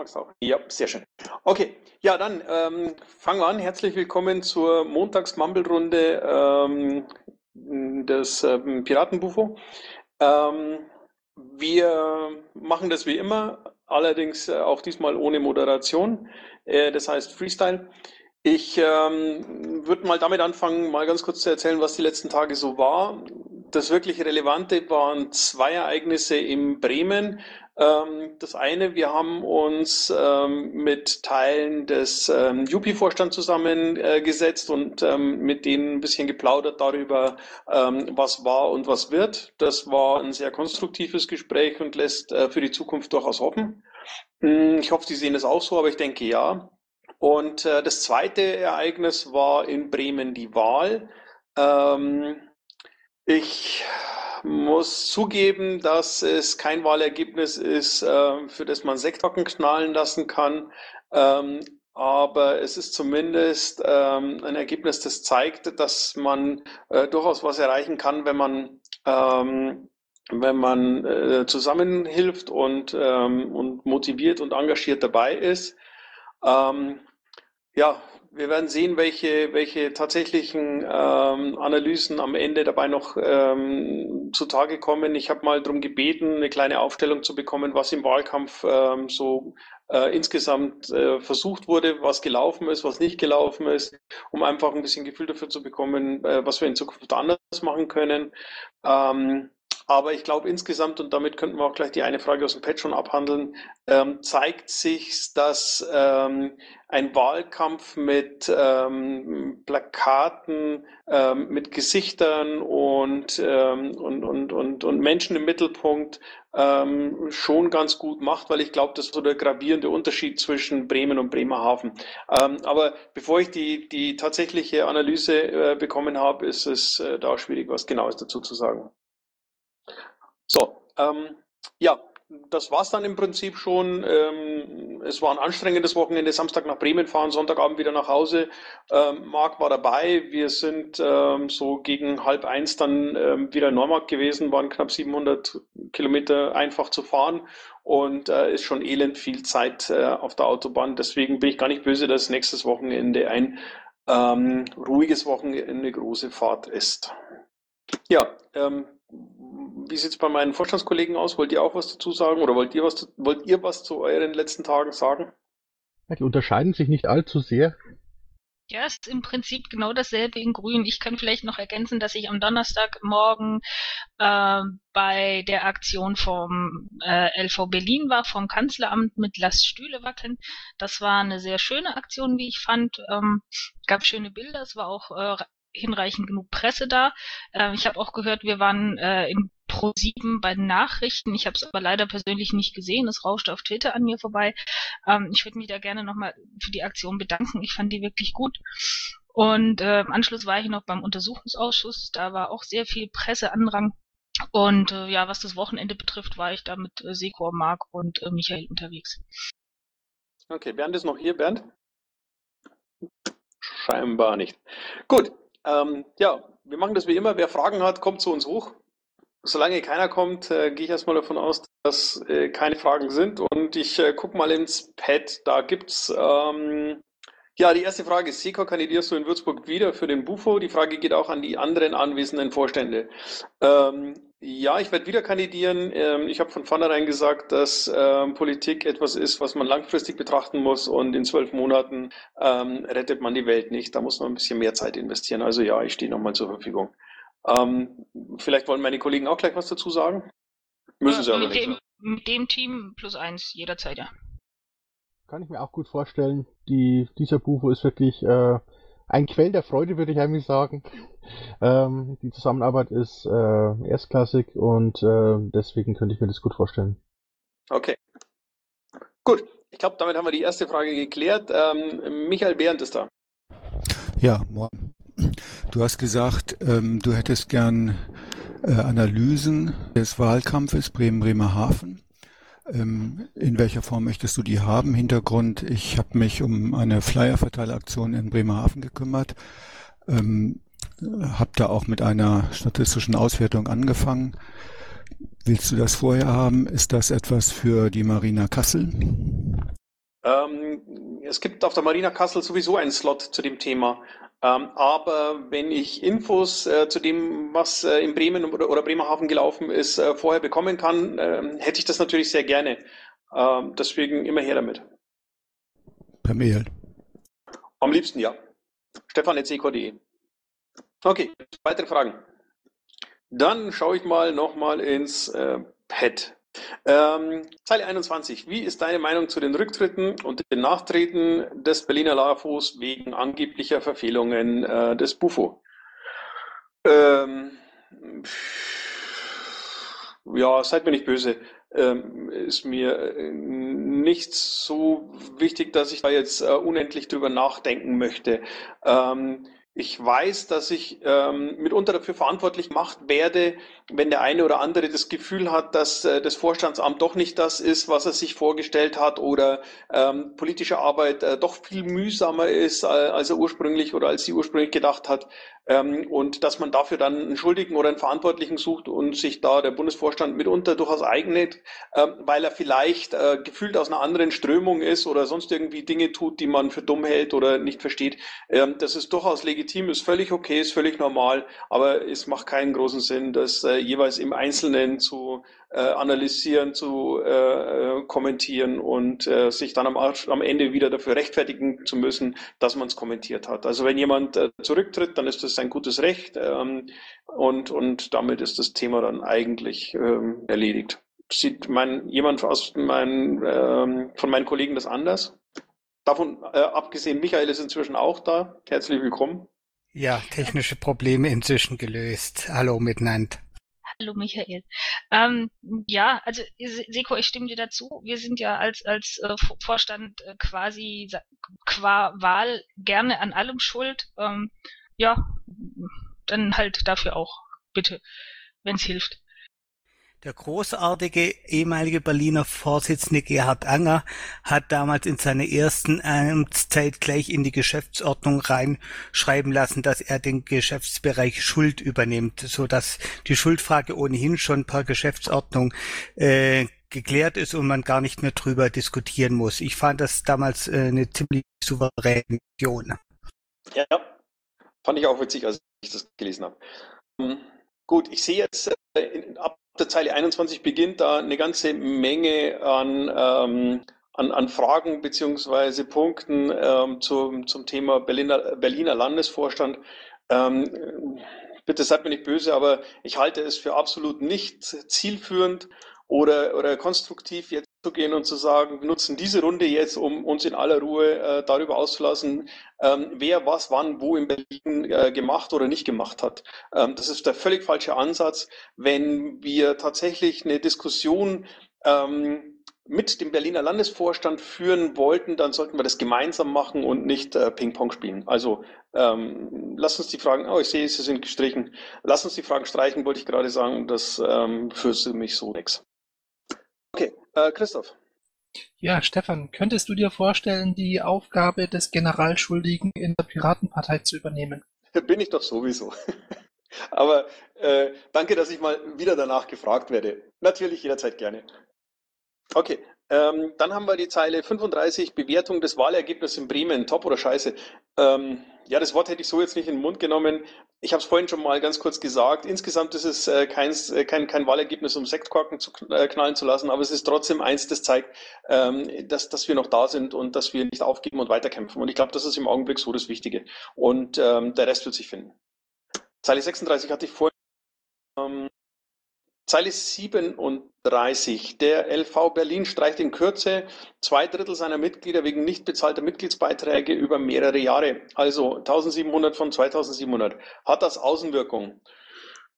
magst auch? Ja, sehr schön. Okay, ja, dann ähm, fangen wir an. Herzlich willkommen zur Montags-Mumble-Runde ähm, des ähm, Piratenbufo. Ähm, wir machen das wie immer, allerdings äh, auch diesmal ohne Moderation, äh, das heißt Freestyle. Ich ähm, würde mal damit anfangen, mal ganz kurz zu erzählen, was die letzten Tage so war. Das wirklich Relevante waren zwei Ereignisse in Bremen. Ähm, das eine, wir haben uns ähm, mit Teilen des ähm, Jupi-Vorstands zusammengesetzt und mit denen ein bisschen geplaudert darüber, was war und was wird. Das war ein sehr konstruktives Gespräch und lässt äh, für die Zukunft durchaus hoffen. Hm, ich hoffe, Sie sehen das auch so, aber ich denke ja. Und äh, das zweite Ereignis war in Bremen die Wahl. Ich muss zugeben, dass es kein Wahlergebnis ist, äh, für das man Sekthocken knallen lassen kann. Ähm, aber es ist zumindest ähm, ein Ergebnis, das zeigt, dass man äh, durchaus was erreichen kann, wenn man ähm, wenn man äh, zusammenhilft und, ähm, und motiviert und engagiert dabei ist. Ähm, ja, wir werden sehen, welche, welche tatsächlichen ähm, Analysen am Ende dabei noch ähm, zutage kommen. Ich habe mal darum gebeten, eine kleine Aufstellung zu bekommen, was im Wahlkampf ähm, so äh, insgesamt äh, versucht wurde, was gelaufen ist, was nicht gelaufen ist, um einfach ein bisschen Gefühl dafür zu bekommen, äh, was wir in Zukunft anders machen können. Ähm, aber ich glaube insgesamt, und damit könnten wir auch gleich die eine Frage aus dem Pad schon abhandeln, ähm, zeigt sich, dass ähm, ein Wahlkampf mit ähm, Plakaten, ähm, mit Gesichtern und, ähm, und, und, und, und Menschen im Mittelpunkt ähm, schon ganz gut macht, weil ich glaube, das ist so der gravierende Unterschied zwischen Bremen und Bremerhaven. Aber bevor ich die, die tatsächliche Analyse äh, bekommen habe, ist es äh, da schwierig, was Genaues dazu zu sagen. So, ähm, ja, das war's dann im Prinzip schon. Ähm, es war ein anstrengendes Wochenende. Samstag nach Bremen fahren, Sonntagabend wieder nach Hause. Ähm, Marc war dabei. Wir sind ähm, so gegen halb eins dann ähm, wieder in Neumarkt gewesen, waren knapp 700 Kilometer einfach zu fahren und äh, ist schon elend viel Zeit äh, auf der Autobahn. Deswegen bin ich gar nicht böse, dass nächstes Wochenende ein ähm, ruhiges Wochenende, große Fahrt ist. Ja, ähm, wie sieht es bei meinen Vorstandskollegen aus? Wollt ihr auch was dazu sagen oder wollt ihr was, wollt ihr was zu euren letzten Tagen sagen? Die unterscheiden sich nicht allzu sehr. Ja, es ist im Prinzip genau dasselbe in Grün. Ich kann vielleicht noch ergänzen, dass ich am Donnerstagmorgen äh, bei der Aktion vom äh, LV Berlin war, vom Kanzleramt mit Lass Stühle wackeln. Das war eine sehr schöne Aktion, wie ich fand. Ähm, gab schöne Bilder. Es war auch äh, hinreichend genug Presse da. Äh, ich habe auch gehört, wir waren äh, in Pro7 bei den Nachrichten. Ich habe es aber leider persönlich nicht gesehen. Es rauschte auf Twitter an mir vorbei. Ähm, ich würde mich da gerne nochmal für die Aktion bedanken. Ich fand die wirklich gut. Und äh, im Anschluss war ich noch beim Untersuchungsausschuss. Da war auch sehr viel Presseandrang. Und äh, ja, was das Wochenende betrifft, war ich da mit äh, Sekor, Marc und äh, Michael unterwegs. Okay, Bernd ist noch hier. Bernd? Scheinbar nicht. Gut, ähm, ja, wir machen das wie immer. Wer Fragen hat, kommt zu uns hoch. Solange keiner kommt, äh, gehe ich erstmal davon aus, dass äh, keine Fragen sind. Und ich äh, gucke mal ins Pad. Da gibt's ähm, ja die erste Frage ist: Seko, kandidierst du in Würzburg wieder für den Bufo? Die Frage geht auch an die anderen anwesenden Vorstände. Ähm, ja, ich werde wieder kandidieren. Ähm, ich habe von vornherein gesagt, dass ähm, Politik etwas ist, was man langfristig betrachten muss und in zwölf Monaten ähm, rettet man die Welt nicht. Da muss man ein bisschen mehr Zeit investieren. Also ja, ich stehe nochmal zur Verfügung. Vielleicht wollen meine Kollegen auch gleich was dazu sagen. Müssen sie aber mit nicht. Dem, mit dem Team plus eins jederzeit, ja. Kann ich mir auch gut vorstellen. Die, dieser Bufo ist wirklich äh, ein Quell der Freude, würde ich eigentlich sagen. Ähm, die Zusammenarbeit ist äh, erstklassig und äh, deswegen könnte ich mir das gut vorstellen. Okay. Gut, ich glaube, damit haben wir die erste Frage geklärt. Ähm, Michael Behrendt ist da. Ja, morgen. Du hast gesagt, ähm, du hättest gern äh, Analysen des Wahlkampfes Bremen-Bremerhaven. Ähm, in welcher Form möchtest du die haben? Hintergrund, ich habe mich um eine Flyer-Verteilaktion in Bremerhaven gekümmert, ähm, habe da auch mit einer statistischen Auswertung angefangen. willst du das vorher haben? Ist das etwas für die Marina Kassel? Ähm, es gibt auf der Marina Kassel sowieso einen Slot zu dem Thema. Ähm, aber wenn ich Infos äh, zu dem, was äh, in Bremen oder, oder, Bremerhaven gelaufen ist, äh, vorher bekommen kann, ähm, hätte ich das natürlich sehr gerne. Ähm, deswegen immer her damit. Per Mail. Am liebsten ja. Stefan.ck.de. Okay, weitere Fragen. Dann schaue ich mal nochmal ins äh, Pad. Ähm, Zeile 21. Wie ist deine Meinung zu den Rücktritten und den Nachtreten des Berliner LAFOs wegen angeblicher Verfehlungen äh, des Bufo? Ähm, ja, seid mir nicht böse. Ähm, ist mir äh, nicht so wichtig, dass ich da jetzt äh, unendlich drüber nachdenken möchte. Ähm, ich weiß, dass ich ähm, mitunter dafür verantwortlich gemacht werde, wenn der eine oder andere das Gefühl hat, dass äh, das Vorstandsamt doch nicht das ist, was er sich vorgestellt hat oder ähm, politische Arbeit äh, doch viel mühsamer ist, äh, als er ursprünglich oder als sie ursprünglich gedacht hat. Ähm, und dass man dafür dann einen Schuldigen oder einen Verantwortlichen sucht und sich da der Bundesvorstand mitunter durchaus eignet, äh, weil er vielleicht äh, gefühlt aus einer anderen Strömung ist oder sonst irgendwie Dinge tut, die man für dumm hält oder nicht versteht. Ähm, das ist durchaus legitim, ist völlig okay, ist völlig normal, aber es macht keinen großen Sinn, das äh, jeweils im Einzelnen zu analysieren, zu äh, äh, kommentieren und äh, sich dann am, am Ende wieder dafür rechtfertigen zu müssen, dass man es kommentiert hat. Also wenn jemand äh, zurücktritt, dann ist das sein gutes Recht ähm, und, und damit ist das Thema dann eigentlich ähm, erledigt. Sieht mein, jemand aus mein, ähm, von meinen Kollegen das anders? Davon äh, abgesehen, Michael ist inzwischen auch da. Herzlich willkommen. Ja, technische Probleme inzwischen gelöst. Hallo miteinander. Hallo Michael. Ähm, ja, also Seko, ich stimme dir dazu. Wir sind ja als als äh, Vorstand äh, quasi qua Wahl gerne an allem schuld. Ähm, ja, dann halt dafür auch bitte, wenn es hilft. Der großartige ehemalige Berliner Vorsitzende Gerhard Anger hat damals in seiner ersten Amtszeit gleich in die Geschäftsordnung reinschreiben lassen, dass er den Geschäftsbereich Schuld übernimmt, so dass die Schuldfrage ohnehin schon per Geschäftsordnung äh, geklärt ist und man gar nicht mehr drüber diskutieren muss. Ich fand das damals äh, eine ziemlich souveräne Vision. Ja, fand ich auch witzig, als ich das gelesen habe. Ähm, gut, ich sehe jetzt äh, in, ab der Zeile 21 beginnt da eine ganze Menge an, ähm, an, an Fragen beziehungsweise Punkten ähm, zum, zum Thema Berliner, Berliner Landesvorstand. Ähm, bitte seid mir nicht böse, aber ich halte es für absolut nicht zielführend oder, oder konstruktiv jetzt zu gehen und zu sagen, wir nutzen diese Runde jetzt, um uns in aller Ruhe äh, darüber auszulassen, ähm, wer was wann wo in Berlin äh, gemacht oder nicht gemacht hat. Ähm, das ist der völlig falsche Ansatz. Wenn wir tatsächlich eine Diskussion ähm, mit dem Berliner Landesvorstand führen wollten, dann sollten wir das gemeinsam machen und nicht äh, Ping-Pong spielen. Also ähm, lass uns die Fragen, oh, ich sehe, sie sind gestrichen. Lass uns die Fragen streichen, wollte ich gerade sagen. Das ähm, führt mich so nichts. Okay, äh, Christoph. Ja, Stefan, könntest du dir vorstellen, die Aufgabe des Generalschuldigen in der Piratenpartei zu übernehmen? Bin ich doch sowieso. Aber äh, danke, dass ich mal wieder danach gefragt werde. Natürlich jederzeit gerne. Okay, ähm, dann haben wir die Zeile 35, Bewertung des Wahlergebnisses in Bremen, top oder scheiße. Ähm, ja, das Wort hätte ich so jetzt nicht in den Mund genommen. Ich habe es vorhin schon mal ganz kurz gesagt. Insgesamt ist es äh, kein, äh, kein, kein Wahlergebnis, um Sektkorken zu äh, knallen zu lassen, aber es ist trotzdem eins, das zeigt, ähm, dass, dass wir noch da sind und dass wir nicht aufgeben und weiterkämpfen. Und ich glaube, das ist im Augenblick so das Wichtige. Und ähm, der Rest wird sich finden. Zeile 36 hatte ich vorhin. Zeile 37. Der LV Berlin streicht in Kürze zwei Drittel seiner Mitglieder wegen nicht bezahlter Mitgliedsbeiträge über mehrere Jahre. Also 1700 von 2700. Hat das Außenwirkung?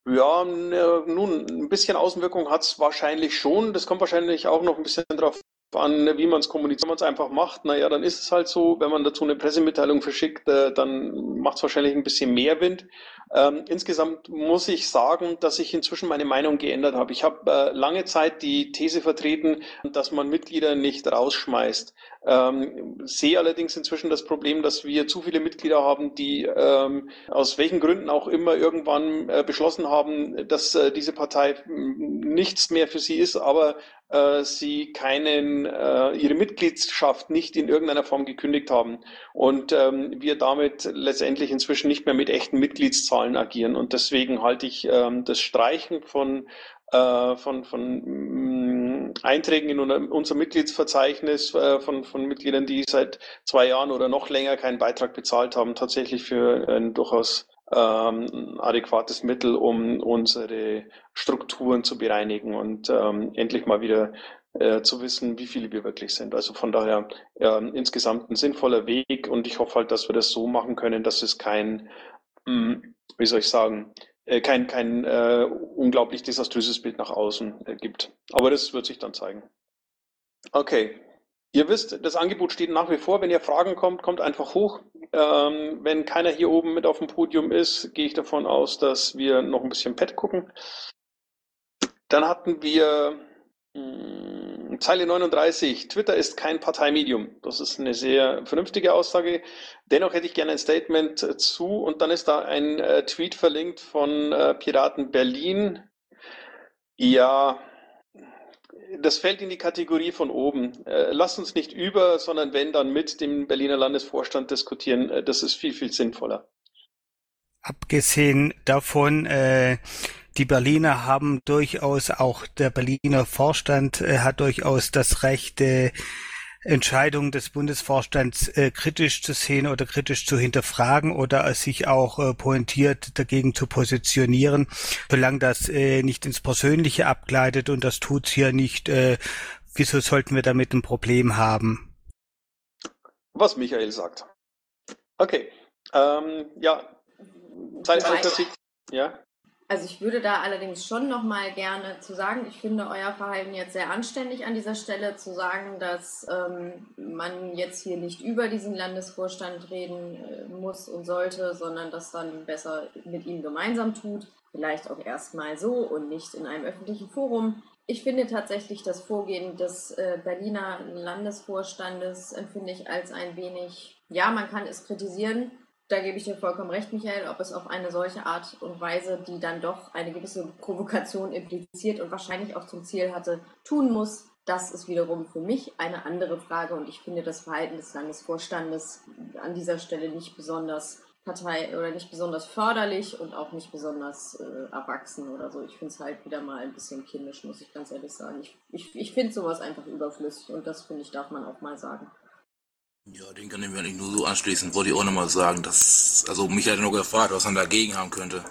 Ja, nun, ein bisschen Außenwirkung hat es wahrscheinlich schon. Das kommt wahrscheinlich auch noch ein bisschen darauf an, wie man es kommuniziert, wenn man es einfach macht, naja, dann ist es halt so. Wenn man dazu eine Pressemitteilung verschickt, äh, dann macht es wahrscheinlich ein bisschen mehr Wind. Ähm, insgesamt muss ich sagen, dass ich inzwischen meine Meinung geändert habe. Ich habe äh, lange Zeit die These vertreten, dass man Mitglieder nicht rausschmeißt. Ähm, sehe allerdings inzwischen das Problem, dass wir zu viele Mitglieder haben, die ähm, aus welchen Gründen auch immer irgendwann äh, beschlossen haben, dass äh, diese Partei nichts mehr für sie ist, aber sie keinen, äh, ihre Mitgliedschaft nicht in irgendeiner Form gekündigt haben und ähm, wir damit letztendlich inzwischen nicht mehr mit echten Mitgliedszahlen agieren. Und deswegen halte ich ähm, das Streichen von äh, von, von mm, Einträgen in unser Mitgliedsverzeichnis äh, von, von Mitgliedern, die seit zwei Jahren oder noch länger keinen Beitrag bezahlt haben, tatsächlich für ein durchaus ähm, adäquates Mittel, um unsere Strukturen zu bereinigen und ähm, endlich mal wieder äh, zu wissen, wie viele wir wirklich sind. Also von daher äh, insgesamt ein sinnvoller Weg und ich hoffe halt, dass wir das so machen können, dass es kein, mh, mm, wie soll ich sagen, äh, kein, kein äh, unglaublich desaströses Bild nach außen äh, gibt. Aber das wird sich dann zeigen. Okay. Ihr wisst, das Angebot steht nach wie vor. Wenn ihr Fragen kommt, kommt einfach hoch. Ähm, wenn keiner hier oben mit auf dem Podium ist, gehe ich davon aus, dass wir noch ein bisschen Pad gucken. Dann hatten wir mh, hm, Zeile 39. Twitter ist kein Parteimedium. Das ist eine sehr vernünftige Aussage. Dennoch hätte ich gerne ein Statement zu. Und dann ist da ein äh, Tweet verlinkt von äh, Piraten Berlin. Ja, das fällt in die Kategorie von oben. Äh, lasst uns nicht über, sondern wenn dann mit dem Berliner Landesvorstand diskutieren. Äh, das ist viel, viel sinnvoller. Abgesehen davon, äh, die Berliner haben durchaus auch der Berliner Vorstand äh, hat durchaus das Recht, äh, Entscheidungen des Bundesvorstands äh, kritisch zu sehen oder kritisch zu hinterfragen oder sich auch äh, pointiert dagegen zu positionieren, solange das äh, nicht ins Persönliche abgleitet und das tut's hier nicht. Äh, wieso sollten wir damit ein Problem haben? Was Michael sagt. Okay. Ähm, ja. Zeit, ja. Also ich würde da allerdings schon noch mal gerne zu sagen, ich finde euer Verhalten jetzt sehr anständig an dieser Stelle, zu sagen, dass ähm, man jetzt hier nicht über diesen Landesvorstand reden äh, muss und sollte, sondern das dann besser mit ihm gemeinsam tut. Vielleicht auch erstmal so und nicht in einem öffentlichen Forum. Ich finde tatsächlich das Vorgehen des äh, Berliner Landesvorstandes empfinde ich als ein wenig, ja, man kann es kritisieren, da gebe ich dir vollkommen recht, Michael, ob es auf eine solche Art und Weise, die dann doch eine gewisse Provokation impliziert und wahrscheinlich auch zum Ziel hatte, tun muss, das ist wiederum für mich eine andere Frage und ich finde das Verhalten des Landesvorstandes an dieser Stelle nicht besonders Partei oder nicht besonders förderlich und auch nicht besonders äh, erwachsen oder so. Ich finde es halt wieder mal ein bisschen kindisch, muss ich ganz ehrlich sagen. Ich, ich, ich finde sowas einfach überflüssig und das finde ich, darf man auch mal sagen. Ja, den kann ich mir eigentlich nur so anschließen. Wollte ich auch nochmal sagen, dass, also mich hat er noch gefragt, was man dagegen haben könnte.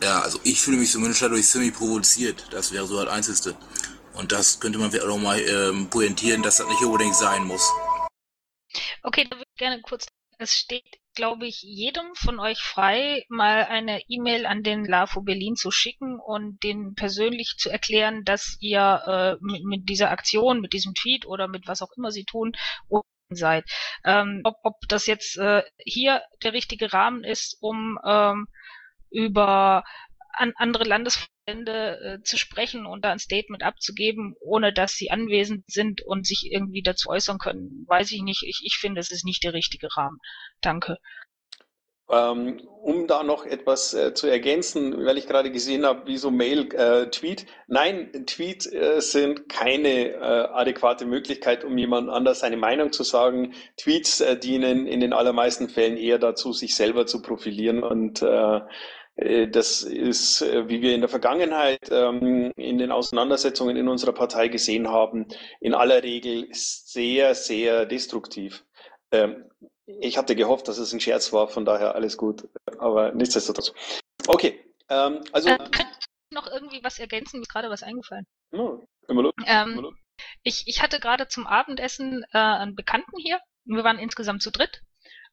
Ja, also ich fühle mich zumindest dadurch ziemlich provoziert. Das wäre so das Einzige. Und das könnte man vielleicht auch mal ähm, pointieren, dass das nicht unbedingt sein muss. Okay, da würde ich gerne kurz. Es steht, glaube ich, jedem von euch frei, mal eine E-Mail an den LAFO Berlin zu schicken und den persönlich zu erklären, dass ihr äh, mit, mit dieser Aktion, mit diesem Tweet oder mit was auch immer sie tun, seid. Ähm, ob, ob das jetzt äh, hier der richtige Rahmen ist, um ähm, über an andere Landesverbände äh, zu sprechen und da ein Statement abzugeben, ohne dass sie anwesend sind und sich irgendwie dazu äußern können, weiß ich nicht. Ich, ich finde, es ist nicht der richtige Rahmen. Danke. Ähm, um da noch etwas äh, zu ergänzen, weil ich gerade gesehen habe, wie so Mail, äh, Tweet. Nein, Tweet äh, sind keine äh, adäquate Möglichkeit, um jemand anders seine Meinung zu sagen. Tweets äh, dienen in den allermeisten Fällen eher dazu, sich selber zu profilieren und äh, das ist, wie wir in der Vergangenheit ähm, in den Auseinandersetzungen in unserer Partei gesehen haben, in aller Regel sehr, sehr destruktiv. Ähm, ich hatte gehofft, dass es ein Scherz war, von daher alles gut. Aber nichtsdestotrotz. Okay, ähm, also. Äh, könnte ich noch irgendwie was ergänzen? Mir ist gerade was eingefallen. No, immer los. Ähm, immer los. Ich, ich hatte gerade zum Abendessen äh, einen Bekannten hier. Wir waren insgesamt zu dritt.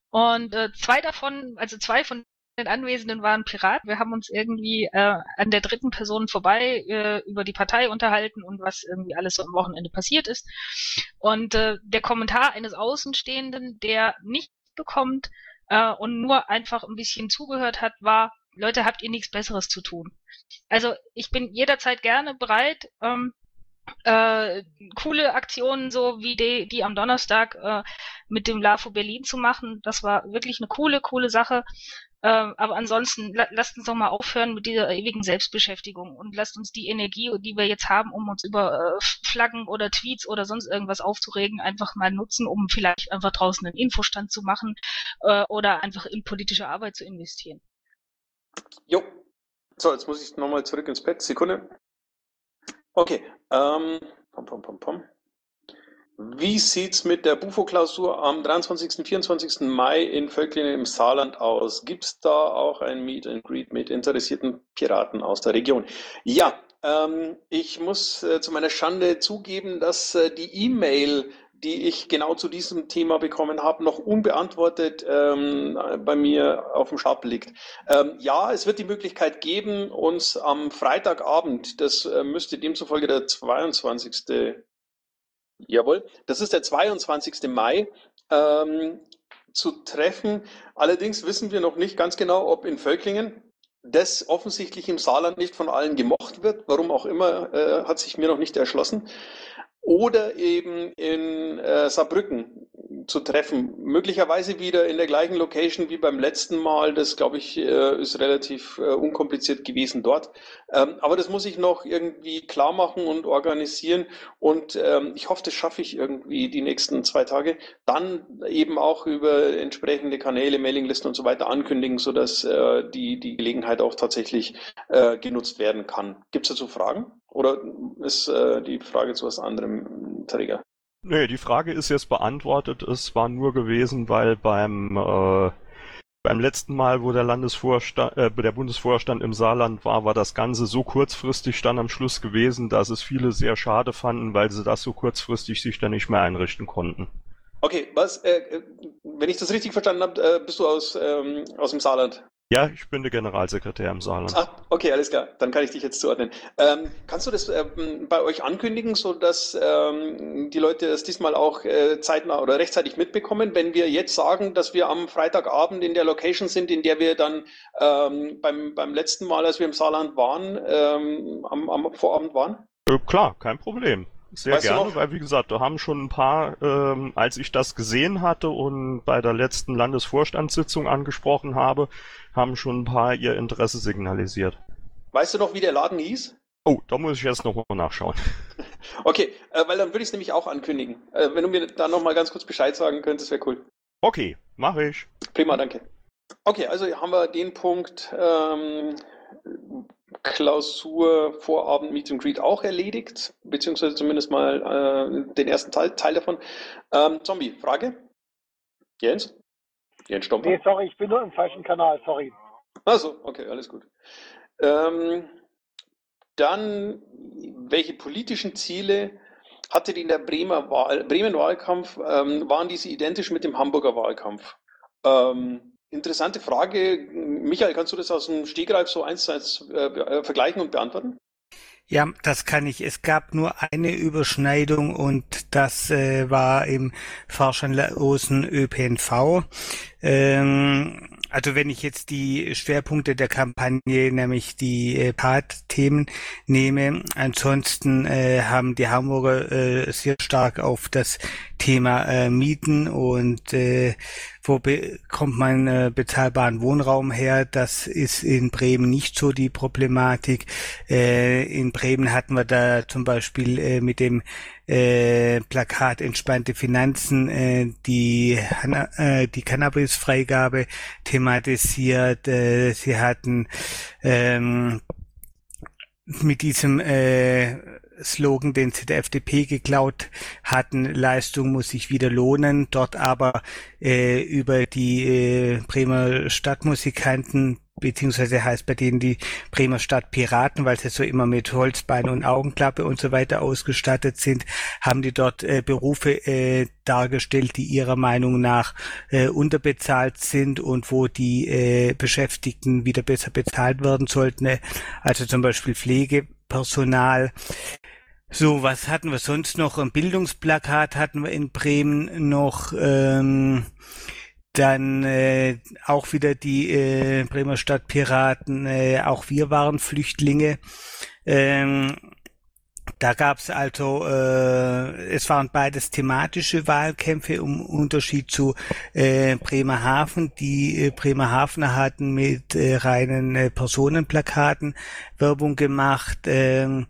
Und äh, zwei davon, also zwei von den Anwesenden waren Pirat. Wir haben uns irgendwie äh, an der dritten Person vorbei äh, über die Partei unterhalten und was irgendwie alles so am Wochenende passiert ist. Und äh, der Kommentar eines Außenstehenden, der nicht bekommt äh, und nur einfach ein bisschen zugehört hat, war, Leute, habt ihr nichts Besseres zu tun? Also ich bin jederzeit gerne bereit, ähm, äh, coole Aktionen so wie die, die am Donnerstag äh, mit dem LAFO Berlin zu machen. Das war wirklich eine coole, coole Sache. Äh, aber ansonsten la lasst uns doch mal aufhören mit dieser ewigen Selbstbeschäftigung und lasst uns die Energie, die wir jetzt haben, um uns über äh, Flaggen oder Tweets oder sonst irgendwas aufzuregen, einfach mal nutzen, um vielleicht einfach draußen einen Infostand zu machen äh, oder einfach in politische Arbeit zu investieren. Jo. So, jetzt muss ich nochmal zurück ins Bett. Sekunde. Okay. Ähm, pom, pom, pom, pom. Wie sieht's mit der Bufo-Klausur am 23. 24. Mai in Völklingen im Saarland aus? Gibt's da auch ein Meet and Greet mit interessierten Piraten aus der Region? Ja, ähm, ich muss äh, zu meiner Schande zugeben, dass äh, die E-Mail die ich genau zu diesem Thema bekommen habe, noch unbeantwortet ähm, bei mir auf dem Stapel liegt. Ähm, ja, es wird die Möglichkeit geben, uns am Freitagabend, das äh, müsste demzufolge der 22. Jawohl, das ist der 22. Mai, ähm, zu treffen. Allerdings wissen wir noch nicht ganz genau, ob in Völklingen das offensichtlich im Saarland nicht von allen gemocht wird. Warum auch immer, äh, hat sich mir noch nicht erschlossen oder eben in äh, Saarbrücken zu treffen. Möglicherweise wieder in der gleichen Location wie beim letzten Mal. Das, glaube ich, äh, ist relativ äh, unkompliziert gewesen dort. Ähm, aber das muss ich noch irgendwie klar machen und organisieren. Und ähm, ich hoffe, das schaffe ich irgendwie die nächsten zwei Tage. Dann eben auch über entsprechende Kanäle, Mailinglisten und so weiter ankündigen, sodass äh, die, die Gelegenheit auch tatsächlich äh, genutzt werden kann. Gibt es dazu Fragen? Oder ist die Frage zu was anderem Träger? Nee, die Frage ist jetzt beantwortet. Es war nur gewesen, weil beim äh, beim letzten Mal, wo der Landesvorstand, äh, der Bundesvorstand im Saarland war, war das Ganze so kurzfristig dann am Schluss gewesen, dass es viele sehr schade fanden, weil sie das so kurzfristig sich dann nicht mehr einrichten konnten. Okay, was, äh, äh wenn ich das richtig verstanden habe, äh, bist du aus, ähm, aus dem Saarland? Ja, ich bin der Generalsekretär im Saarland. Ah, okay, alles klar. Dann kann ich dich jetzt zuordnen. Ähm, kannst du das ähm, bei euch ankündigen, so dass ähm, die Leute das diesmal auch äh, zeitnah oder rechtzeitig mitbekommen, wenn wir jetzt sagen, dass wir am Freitagabend in der Location sind, in der wir dann ähm, beim, beim letzten Mal, als wir im Saarland waren, ähm, am, am Vorabend waren? Äh, klar, kein Problem. Sehr weißt gerne, weil wie gesagt, da haben schon ein paar, ähm, als ich das gesehen hatte und bei der letzten Landesvorstandssitzung angesprochen habe, haben schon ein paar ihr Interesse signalisiert. Weißt du noch, wie der Laden hieß? Oh, da muss ich jetzt nochmal nachschauen. okay, äh, weil dann würde ich es nämlich auch ankündigen. Äh, wenn du mir da nochmal ganz kurz Bescheid sagen könntest, wäre cool. Okay, mache ich. Prima, danke. Okay, also haben wir den Punkt ähm, Klausur Vorabend Meet and Greet auch erledigt, beziehungsweise zumindest mal äh, den ersten Teil, Teil davon. Ähm, Zombie, Frage? Jens? Jens Stomper? Nee, sorry, ich bin nur im falschen Kanal, sorry. Achso, okay, alles gut. Ähm, dann, welche politischen Ziele hatte die in der Bremer Wahl, Bremen-Wahlkampf, ähm, waren diese identisch mit dem Hamburger Wahlkampf? Ähm, Interessante Frage. Michael, kannst du das aus dem Stegreif so eins zu eins äh, äh, vergleichen und beantworten? Ja, das kann ich. Es gab nur eine Überschneidung und das äh, war im fahrscheinlosen ÖPNV. Ähm, also wenn ich jetzt die Schwerpunkte der Kampagne, nämlich die äh, Part-Themen nehme, ansonsten äh, haben die Hamburger äh, sehr stark auf das Thema äh, Mieten und äh, wo bekommt man äh, bezahlbaren Wohnraum her? Das ist in Bremen nicht so die Problematik. Äh, in Bremen hatten wir da zum Beispiel äh, mit dem äh, Plakat entspannte Finanzen äh, die äh, die Cannabis-Freigabe thematisiert. Äh, sie hatten ähm, mit diesem äh, Slogan, den sie der FDP geklaut hatten, Leistung muss sich wieder lohnen, dort aber äh, über die äh, Bremer Stadtmusikanten beziehungsweise heißt bei denen die Bremer Stadt Piraten, weil sie so immer mit Holzbein und Augenklappe und so weiter ausgestattet sind, haben die dort äh, Berufe äh, dargestellt, die ihrer Meinung nach äh, unterbezahlt sind und wo die äh, Beschäftigten wieder besser bezahlt werden sollten. Also zum Beispiel Pflegepersonal. So, was hatten wir sonst noch? Ein Bildungsplakat hatten wir in Bremen noch. Ähm, dann äh, auch wieder die äh, Bremer Stadtpiraten, äh, auch wir waren Flüchtlinge. Ähm, da gab es also, äh, es waren beides thematische Wahlkämpfe im Unterschied zu äh, Bremerhaven. Die äh, Bremerhavener hatten mit äh, reinen äh, Personenplakaten Werbung gemacht. Äh,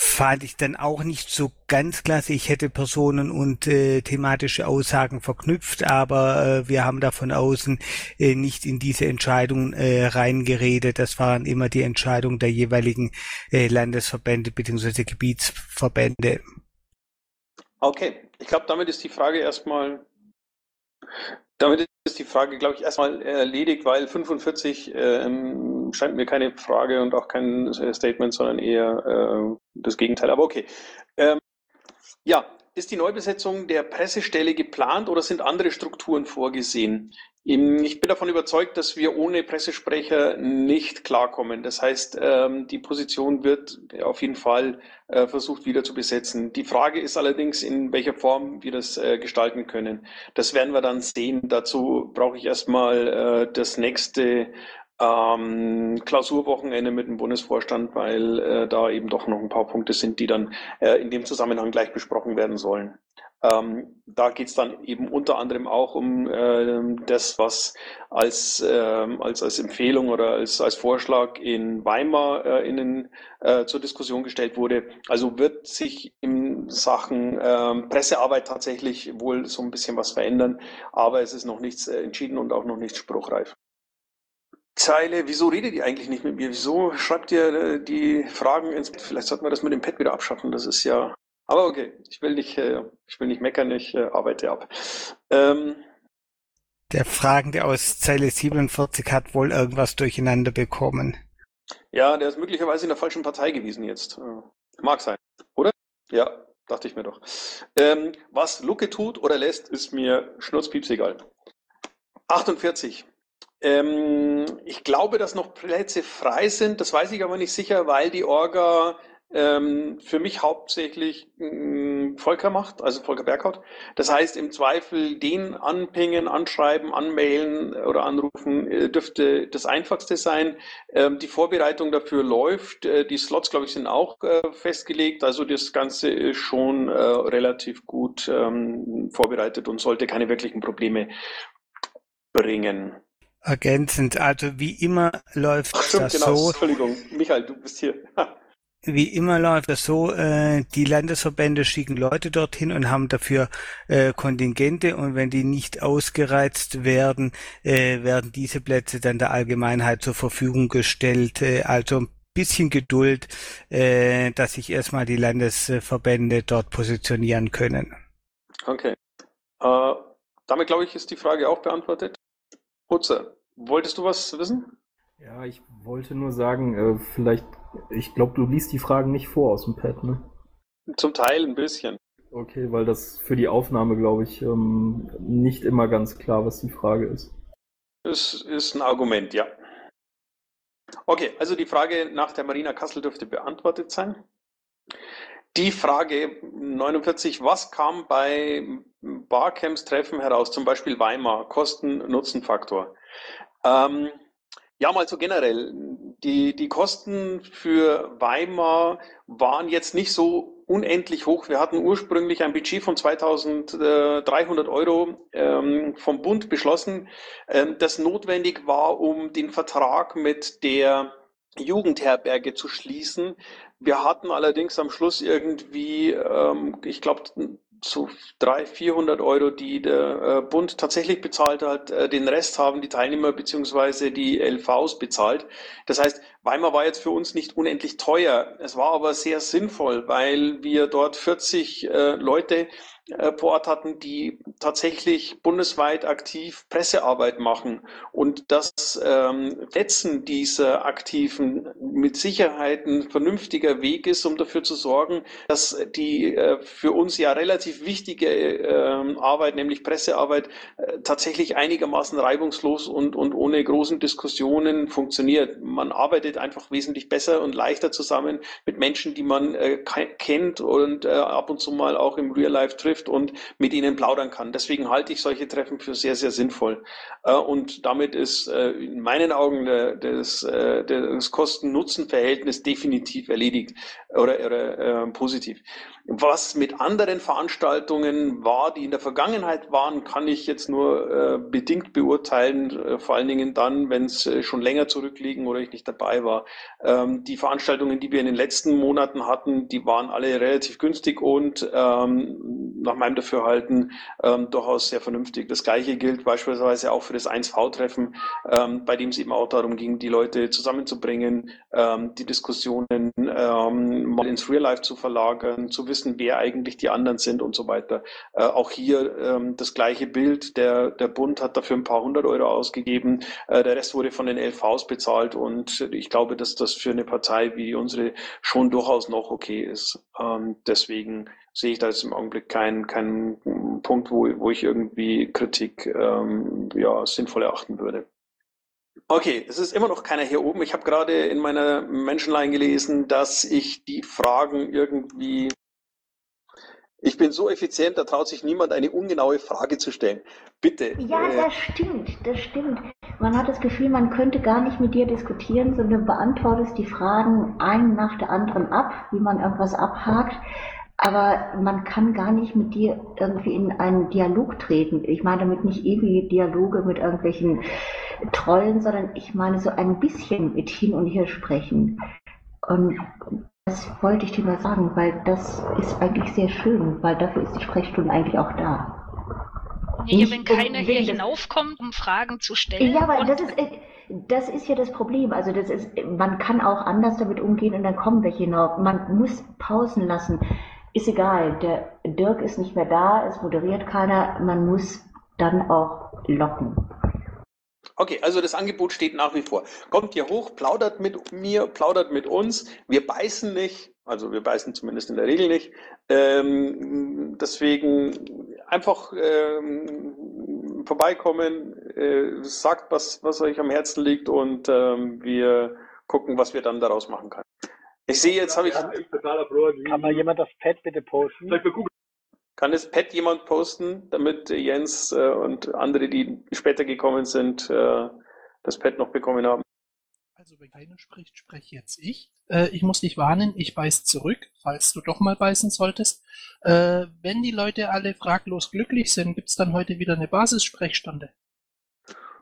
fand ich dann auch nicht so ganz klasse. Ich hätte Personen und äh, thematische Aussagen verknüpft, aber äh, wir haben da von außen äh, nicht in diese Entscheidung äh, reingeredet. Das waren immer die Entscheidungen der jeweiligen äh, Landesverbände bzw. Gebietsverbände. Okay, ich glaube, damit ist die Frage erstmal damit ist die Frage, glaube ich, erstmal erledigt, weil 45 äh, scheint mir keine Frage und auch kein äh, Statement, sondern eher äh, das Gegenteil. Aber okay. Ähm, ja, ist die Neubesetzung der Pressestelle geplant oder sind andere Strukturen vorgesehen? Ich bin davon überzeugt, dass wir ohne Pressesprecher nicht klarkommen. Das heißt, ähm, die Position wird auf jeden Fall äh, versucht wieder zu besetzen. Die Frage ist allerdings, in welcher Form wir das äh, gestalten können. Das werden wir dann sehen. Dazu brauche ich erstmal das nächste ähm, Klausurwochenende mit dem Bundesvorstand, weil da eben doch noch ein paar Punkte sind, die dann in dem Zusammenhang gleich besprochen werden sollen. Ähm, da geht es dann eben unter anderem auch um äh, das, was als, äh, als, als Empfehlung oder als, als Vorschlag in Weimar äh, in den, äh, zur Diskussion gestellt wurde. Also wird sich in Sachen ähm, Pressearbeit tatsächlich wohl so ein bisschen was verändern, aber es ist noch nichts äh, entschieden und auch noch nichts spruchreif. Zeile, wieso redet ihr eigentlich nicht mit mir? Wieso schreibt ihr äh, die Fragen ins Vielleicht sollten wir das mit dem Pad wieder abschaffen. Das ist ja aber okay, ich will nicht, äh, ich will nicht meckern, ich äh, arbeite ab. Ähm, der Fragende aus Zeile 47 hat wohl irgendwas durcheinander bekommen. Ja, der ist möglicherweise in der falschen Partei gewesen jetzt. Mag sein, oder? Ja, dachte ich mir doch. Ähm, was Lucke tut oder lässt, ist mir schnurzpieps egal. 48. Ähm, ich glaube, dass noch Plätze frei sind, das weiß ich aber nicht sicher, weil die Orga ähm, für mich hauptsächlich mh, mm, Volker macht, also Volker Berghaut. Das heißt, im Zweifel den anpingen, anschreiben, anmailen oder anrufen äh, dürfte das einfachste sein. Ähm, die Vorbereitung dafür läuft. Äh, die Slots, glaube ich, sind auch äh, festgelegt. Also das Ganze ist schon äh, relativ gut ähm, vorbereitet und sollte keine wirklichen Probleme bringen. Ergänzend, also wie immer läuft Ach, stimmt, das genau. so. Entschuldigung, Michael, du bist hier. Wie immer läuft es so, äh, die Landesverbände schicken Leute dorthin und haben dafür äh, Kontingente und wenn die nicht ausgereizt werden, äh, werden diese Plätze dann der Allgemeinheit zur Verfügung gestellt. Äh, also ein bisschen Geduld, äh, dass sich erstmal die Landesverbände dort positionieren können. Okay. Äh, damit glaube ich, ist die Frage auch beantwortet. Hutzer, wolltest du was wissen? Ja, ich wollte nur sagen, äh, vielleicht, ich glaube, du liest die Fragen nicht vor aus dem Pad, ne? Zum Teil ein bisschen. Okay, weil das für die Aufnahme, glaube ich, ähm, nicht immer ganz klar, was die Frage ist. Das ist ein Argument, ja. Okay, also die Frage nach der Marina Kassel dürfte beantwortet sein. Die Frage 49, was kam bei Barcamps-Treffen heraus, zum Beispiel Weimar, Kosten-Nutzen-Faktor? Ähm, ja, mal so generell. Die, die Kosten für Weimar waren jetzt nicht so unendlich hoch. Wir hatten ursprünglich ein Budget von 2300 Euro ähm, vom Bund beschlossen, ähm, das notwendig war, um den Vertrag mit der Jugendherberge zu schließen. Wir hatten allerdings am Schluss irgendwie, ähm, ich glaube, so 300, 400 Euro, die der äh, Bund tatsächlich bezahlt hat. Äh, den Rest haben die Teilnehmer beziehungsweise die LVs bezahlt. Das heißt, Weimar war jetzt für uns nicht unendlich teuer. Es war aber sehr sinnvoll, weil wir dort 40 äh, Leute äh, vor Ort hatten, die tatsächlich bundesweit aktiv Pressearbeit machen. Und das ähm, dieser Aktiven mit Sicherheit ein vernünftiger Weg ist, um dafür zu sorgen, dass die äh, für uns ja relativ wichtige äh, Arbeit, nämlich Pressearbeit, äh, tatsächlich einigermaßen reibungslos und, und ohne großen Diskussionen funktioniert. Man arbeitet einfach wesentlich besser und leichter zusammen mit Menschen, die man äh, kennt und äh, ab und zu mal auch im Real Life trifft trifft und mit ihnen plaudern kann. Deswegen halte ich solche Treffen für sehr, sehr sinnvoll. Äh, und damit ist äh, in meinen Augen das, äh, das Kosten-Nutzen-Verhältnis definitiv erledigt oder, oder positiv. Was mit anderen Veranstaltungen war, die in der Vergangenheit waren, kann ich jetzt nur äh, bedingt beurteilen, äh, vor allen Dingen dann, wenn es äh, schon länger zurückliegen oder ich nicht dabei war. Ähm, die Veranstaltungen, die wir in den letzten Monaten hatten, die waren alle relativ günstig und ähm, nach meinem Dafürhalten ähm, durchaus sehr vernünftig. Das gleiche gilt beispielsweise auch für das 1V-Treffen, ähm, bei dem es eben auch darum ging, die Leute zusammenzubringen, ähm, die Diskussionen ähm, mal ins Real Life zu verlagern, zu wissen, wer eigentlich die anderen sind und so weiter. Äh, auch hier ähm, das gleiche Bild. Der, der Bund hat dafür ein paar hundert Euro ausgegeben. Äh, der Rest wurde von den LVs bezahlt und ich glaube, dass das für eine Partei wie unsere schon durchaus noch okay ist. Ähm, deswegen sehe ich da jetzt im Augenblick keinen keinen Punkt, wo, wo ich irgendwie Kritik ähm, ja, sinnvoll erachten würde. Okay, es ist immer noch keiner hier oben. Ich habe gerade in meiner Menschenline gelesen, dass ich die Fragen irgendwie ich bin so effizient, da traut sich niemand eine ungenaue Frage zu stellen. Bitte. Ja, äh, das stimmt, das stimmt. Man hat das Gefühl, man könnte gar nicht mit dir diskutieren, sondern beantwortest die Fragen einen nach der anderen ab, wie man irgendwas abhakt. Aber man kann gar nicht mit dir irgendwie in einen Dialog treten. Ich meine damit nicht ewige Dialoge mit irgendwelchen Trollen, sondern ich meine so ein bisschen mit hin und her sprechen. Und das wollte ich dir mal sagen, weil das ist eigentlich sehr schön, weil dafür ist die Sprechstunde eigentlich auch da. Ja, wenn keiner hier hinaufkommt, um Fragen zu stellen. Ja, aber das ist, das ist ja das Problem. Also das ist, man kann auch anders damit umgehen und dann kommen welche hinauf. Man muss Pausen lassen. Ist egal, der Dirk ist nicht mehr da, es moderiert keiner, man muss dann auch locken. Okay, also das Angebot steht nach wie vor. Kommt hier hoch, plaudert mit mir, plaudert mit uns. Wir beißen nicht, also wir beißen zumindest in der Regel nicht. Ähm, deswegen einfach ähm, vorbeikommen, äh, sagt, was, was euch am Herzen liegt und ähm, wir gucken, was wir dann daraus machen können. Ich sehe jetzt, habe ich. Kann mal jemand das Pad bitte posten? Kann das Pad jemand posten, damit Jens äh, und andere, die später gekommen sind, äh, das Pad noch bekommen haben? Also wenn keiner spricht, spreche jetzt ich. Äh, ich muss dich warnen, ich beiß zurück, falls du doch mal beißen solltest. Wenn die Leute alle fraglos glücklich sind, gibt's dann heute wieder eine Basissprechstunde.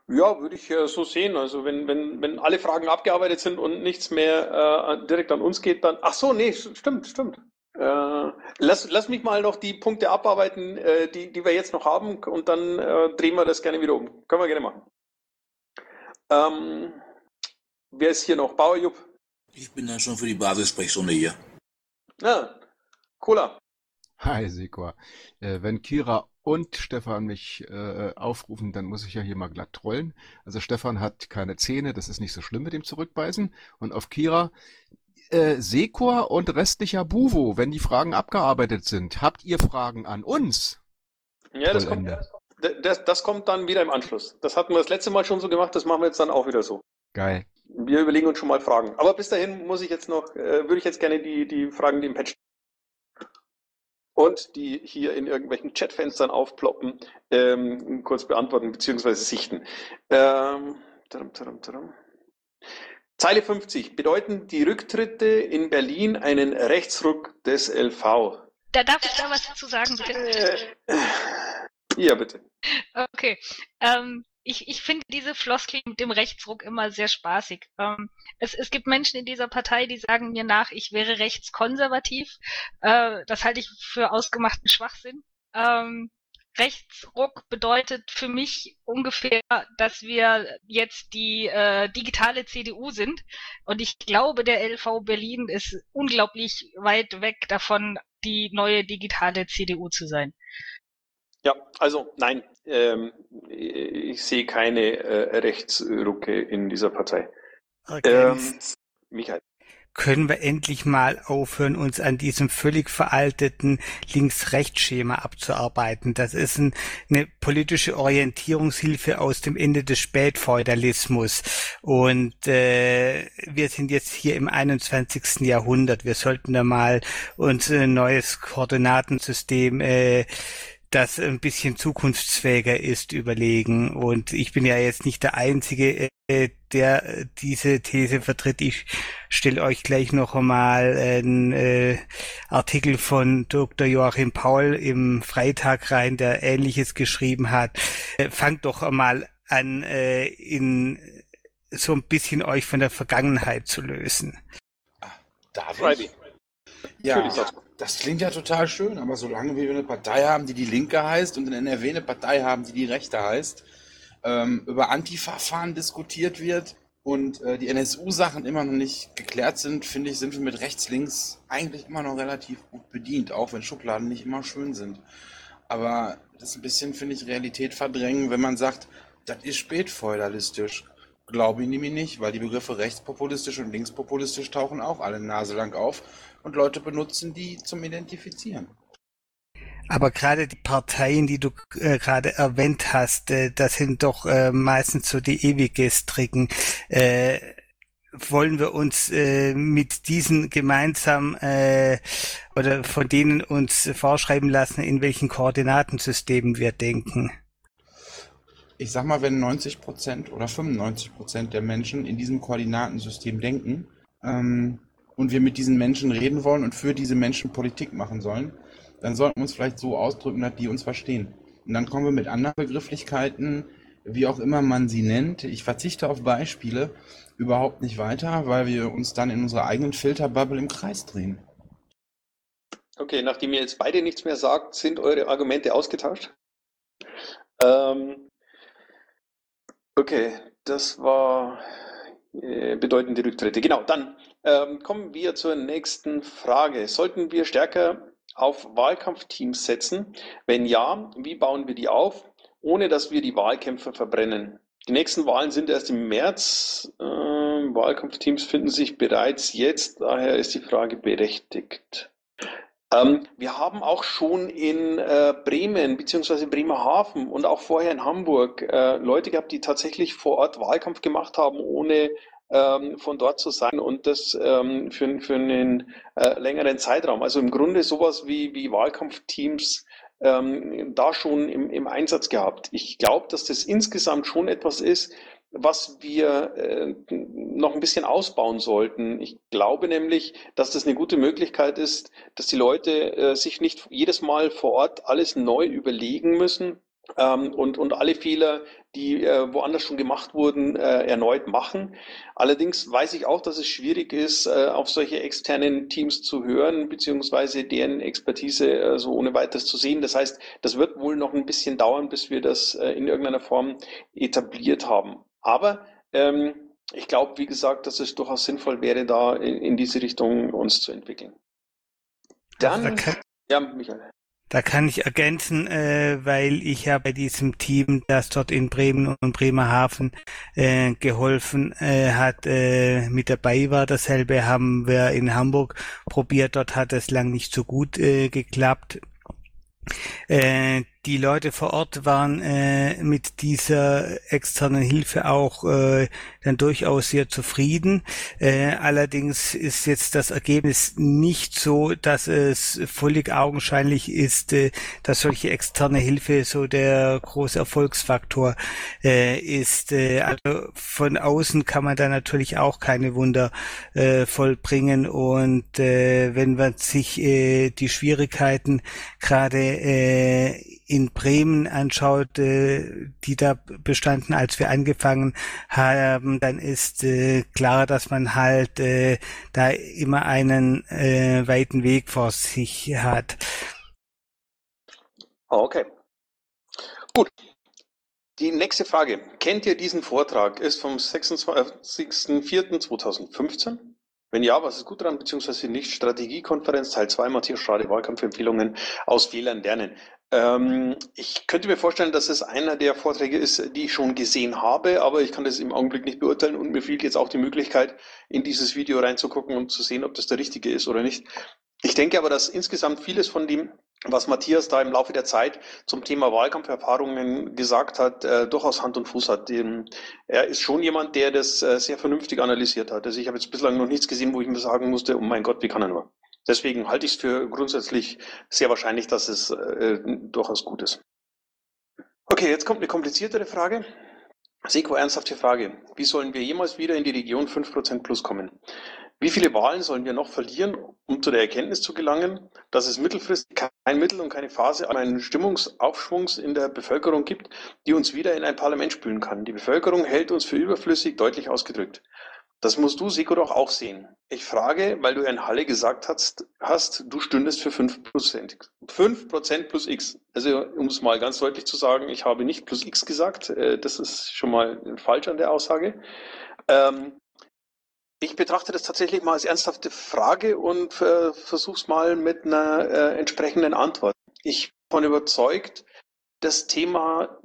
Ja, würde ich äh, so sehen. Also wenn, wenn, wenn alle Fragen abgearbeitet sind und nichts mehr äh, direkt an uns geht, dann. Ach so, nee, stimmt, stimmt. Äh, lass, lass mich mal noch die Punkte abarbeiten, äh, die, die wir jetzt noch haben, und dann äh, drehen wir das gerne wieder um. Können wir gerne machen. Ähm, wer ist hier noch? Bauerjupp? Ich bin dann schon für die Basissprechstunde hier. Ja, Cola. Hi, Sekor. Äh, wenn Kira und Stefan mich äh, aufrufen, dann muss ich ja hier mal glatt trollen. Also Stefan hat keine Zähne, das ist nicht so schlimm mit dem Zurückbeißen. Und auf Kira, äh, Sekor und restlicher Buvo, wenn die Fragen abgearbeitet sind, habt ihr Fragen an uns? Ja, das kommt, das, das kommt dann wieder im Anschluss. Das hatten wir das letzte Mal schon so gemacht, das machen wir jetzt dann auch wieder so. Geil. Wir überlegen uns schon mal Fragen. Aber bis dahin muss ich jetzt noch, äh, würde ich jetzt gerne die, die Fragen, die im Patch und die hier in irgendwelchen Chatfenstern aufploppen, ähm, kurz beantworten bzw. sichten. Ähm, taram, taram, taram. Zeile 50. Bedeuten die Rücktritte in Berlin einen Rechtsruck des LV? Da darf ich da was zu sagen, bitte? Äh, ja, bitte. Okay. Ähm, ich, ich finde diese Floskel mit dem Rechtsruck immer sehr spaßig. Ähm, es, es gibt Menschen in dieser Partei, die sagen mir nach, ich wäre rechtskonservativ. Äh, das halte ich für ausgemachten Schwachsinn. Ähm, Rechtsruck bedeutet für mich ungefähr, dass wir jetzt die äh, digitale CDU sind. Und ich glaube, der LV Berlin ist unglaublich weit weg davon, die neue digitale CDU zu sein. Ja, also nein, ähm, ich sehe keine äh, Rechtsrucke in dieser Partei. Okay. Ähm, Michael. Können wir endlich mal aufhören, uns an diesem völlig veralteten Links-Rechts-Schema abzuarbeiten? Das ist ein, eine politische Orientierungshilfe aus dem Ende des Spätfeudalismus. Und äh, wir sind jetzt hier im 21. Jahrhundert. Wir sollten da mal uns ein neues Koordinatensystem äh, das ein bisschen zukunftsfähiger ist, überlegen. Und ich bin ja jetzt nicht der Einzige, äh, der diese These vertritt. Ich stelle euch gleich noch einmal einen äh, Artikel von Dr. Joachim Paul im Freitag rein, der Ähnliches geschrieben hat. Äh, fangt doch einmal an, äh, in so ein bisschen euch von der Vergangenheit zu lösen. Darf ich? Ja, das klingt ja total schön, aber solange wir eine Partei haben, die die Linke heißt und in NRW eine Partei haben, die die Rechte heißt, ähm, über Antifa-Fahren diskutiert wird und äh, die NSU-Sachen immer noch nicht geklärt sind, finde ich, sind wir mit rechts, links eigentlich immer noch relativ gut bedient, auch wenn Schubladen nicht immer schön sind. Aber das ist ein bisschen, finde ich, Realität verdrängen, wenn man sagt, das ist spätfeudalistisch. Glaube ich nämlich nicht, weil die Begriffe rechtspopulistisch und linkspopulistisch tauchen auch alle naselang auf und Leute benutzen die zum Identifizieren. Aber gerade die Parteien, die du äh, gerade erwähnt hast, äh, das sind doch äh, meistens so die Ewiggestrigen. Äh, wollen wir uns äh, mit diesen gemeinsam äh, oder von denen uns vorschreiben lassen, in welchen Koordinatensystemen wir denken? Ich sag mal, wenn 90 Prozent oder 95 Prozent der Menschen in diesem Koordinatensystem denken ähm, und wir mit diesen Menschen reden wollen und für diese Menschen Politik machen sollen, dann sollten wir uns vielleicht so ausdrücken, dass die uns verstehen. Und dann kommen wir mit anderen Begrifflichkeiten, wie auch immer man sie nennt. Ich verzichte auf Beispiele überhaupt nicht weiter, weil wir uns dann in unserer eigenen Filterbubble im Kreis drehen. Okay, nachdem ihr jetzt beide nichts mehr sagt, sind eure Argumente ausgetauscht? Ähm, okay, das war äh, bedeutende Rücktritte. Genau, dann ähm, kommen wir zur nächsten Frage. Sollten wir stärker auf Wahlkampfteams setzen? Wenn ja, wie bauen wir die auf, ohne dass wir die Wahlkämpfer verbrennen? Die nächsten Wahlen sind erst im März. Äh, Wahlkampfteams finden sich bereits jetzt, daher ist die Frage berechtigt. Ähm, wir haben auch schon in äh, Bremen bzw. Bremerhaven und auch vorher in Hamburg äh, Leute gehabt, die tatsächlich vor Ort Wahlkampf gemacht haben, ohne ähm, von dort zu sein und das ähm, für, für einen äh, längeren Zeitraum. Also im Grunde sowas wie, wie Wahlkampfteams ähm, da schon im, im Einsatz gehabt. Ich glaube, dass das insgesamt schon etwas ist, was wir äh, noch ein bisschen ausbauen sollten. Ich glaube nämlich, dass das eine gute Möglichkeit ist, dass die Leute äh, sich nicht jedes Mal vor Ort alles neu überlegen müssen, ähm, und, und alle Fehler, die äh, woanders schon gemacht wurden, äh, erneut machen. Allerdings weiß ich auch, dass es schwierig ist, äh, auf solche externen Teams zu hören, beziehungsweise deren Expertise äh, so ohne weiteres zu sehen. Das heißt, das wird wohl noch ein bisschen dauern, bis wir das äh, in irgendeiner Form etabliert haben. Aber ähm, ich glaube, wie gesagt, dass es durchaus sinnvoll wäre, da in, in diese Richtung uns zu entwickeln. Dann, ja, Michael. Da kann ich ergänzen, äh, weil ich ja bei diesem Team, das dort in Bremen und Bremerhaven äh, geholfen äh, hat, äh, mit dabei war. Dasselbe haben wir in Hamburg probiert. Dort hat es lang nicht so gut äh, geklappt. Äh, die Leute vor Ort waren äh, mit dieser externen Hilfe auch äh, dann durchaus sehr zufrieden. Äh, allerdings ist jetzt das Ergebnis nicht so, dass es völlig augenscheinlich ist, äh, dass solche externe Hilfe so der große Erfolgsfaktor äh, ist. Äh, also von außen kann man da natürlich auch keine Wunder äh, vollbringen und äh, wenn man sich äh, die Schwierigkeiten gerade äh, in Bremen anschaut, äh, die da bestanden, als wir angefangen haben, dann ist äh, klar, dass man halt äh, da immer einen äh, weiten Weg vor sich hat. Okay. Gut. Die nächste Frage. Kennt ihr diesen Vortrag? Ist vom 26.04.2015. Wenn ja, was ist gut dran, beziehungsweise nicht? Strategiekonferenz Teil 2, Matthias Schade, Wahlkampfempfehlungen aus Fehlern lernen. Ähm, ich könnte mir vorstellen, dass es einer der Vorträge ist, die ich schon gesehen habe, aber ich kann das im Augenblick nicht beurteilen und mir fehlt jetzt auch die Möglichkeit, in dieses Video reinzugucken und zu sehen, ob das der richtige ist oder nicht. Ich denke aber, dass insgesamt vieles von dem, was Matthias da im Laufe der Zeit zum Thema Wahlkampferfahrungen gesagt hat, äh, durchaus Hand und Fuß hat. Ähm, er ist schon jemand, der das äh, sehr vernünftig analysiert hat. Also ich habe jetzt bislang noch nichts gesehen, wo ich mir sagen musste, oh mein Gott, wie kann er nur. Deswegen halte ich es für grundsätzlich sehr wahrscheinlich, dass es äh, durchaus gut ist. Okay, jetzt kommt eine kompliziertere Frage. Seko, ernsthafte Frage. Wie sollen wir jemals wieder in die Region 5% plus kommen? Wie viele Wahlen sollen wir noch verlieren, um zu der Erkenntnis zu gelangen, dass es mittelfristig kein Mittel und keine Phase eines Stimmungsaufschwungs in der Bevölkerung gibt, die uns wieder in ein Parlament spülen kann? Die Bevölkerung hält uns für überflüssig, deutlich ausgedrückt. Das musst du, Seko, doch auch sehen. Ich frage, weil du in Halle gesagt hast, hast du stündest für 5%. 5% plus X. Also, um es mal ganz deutlich zu sagen, ich habe nicht plus X gesagt. Äh, das ist schon mal falsch an der Aussage. Ähm, ich betrachte das tatsächlich mal als ernsthafte Frage und äh, versuche es mal mit einer äh, entsprechenden Antwort. Ich bin überzeugt, das Thema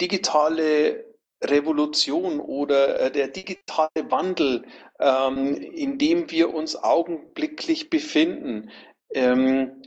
digitale Revolution oder äh, der digitale Wandel, ähm, in dem wir uns augenblicklich befinden, ähm,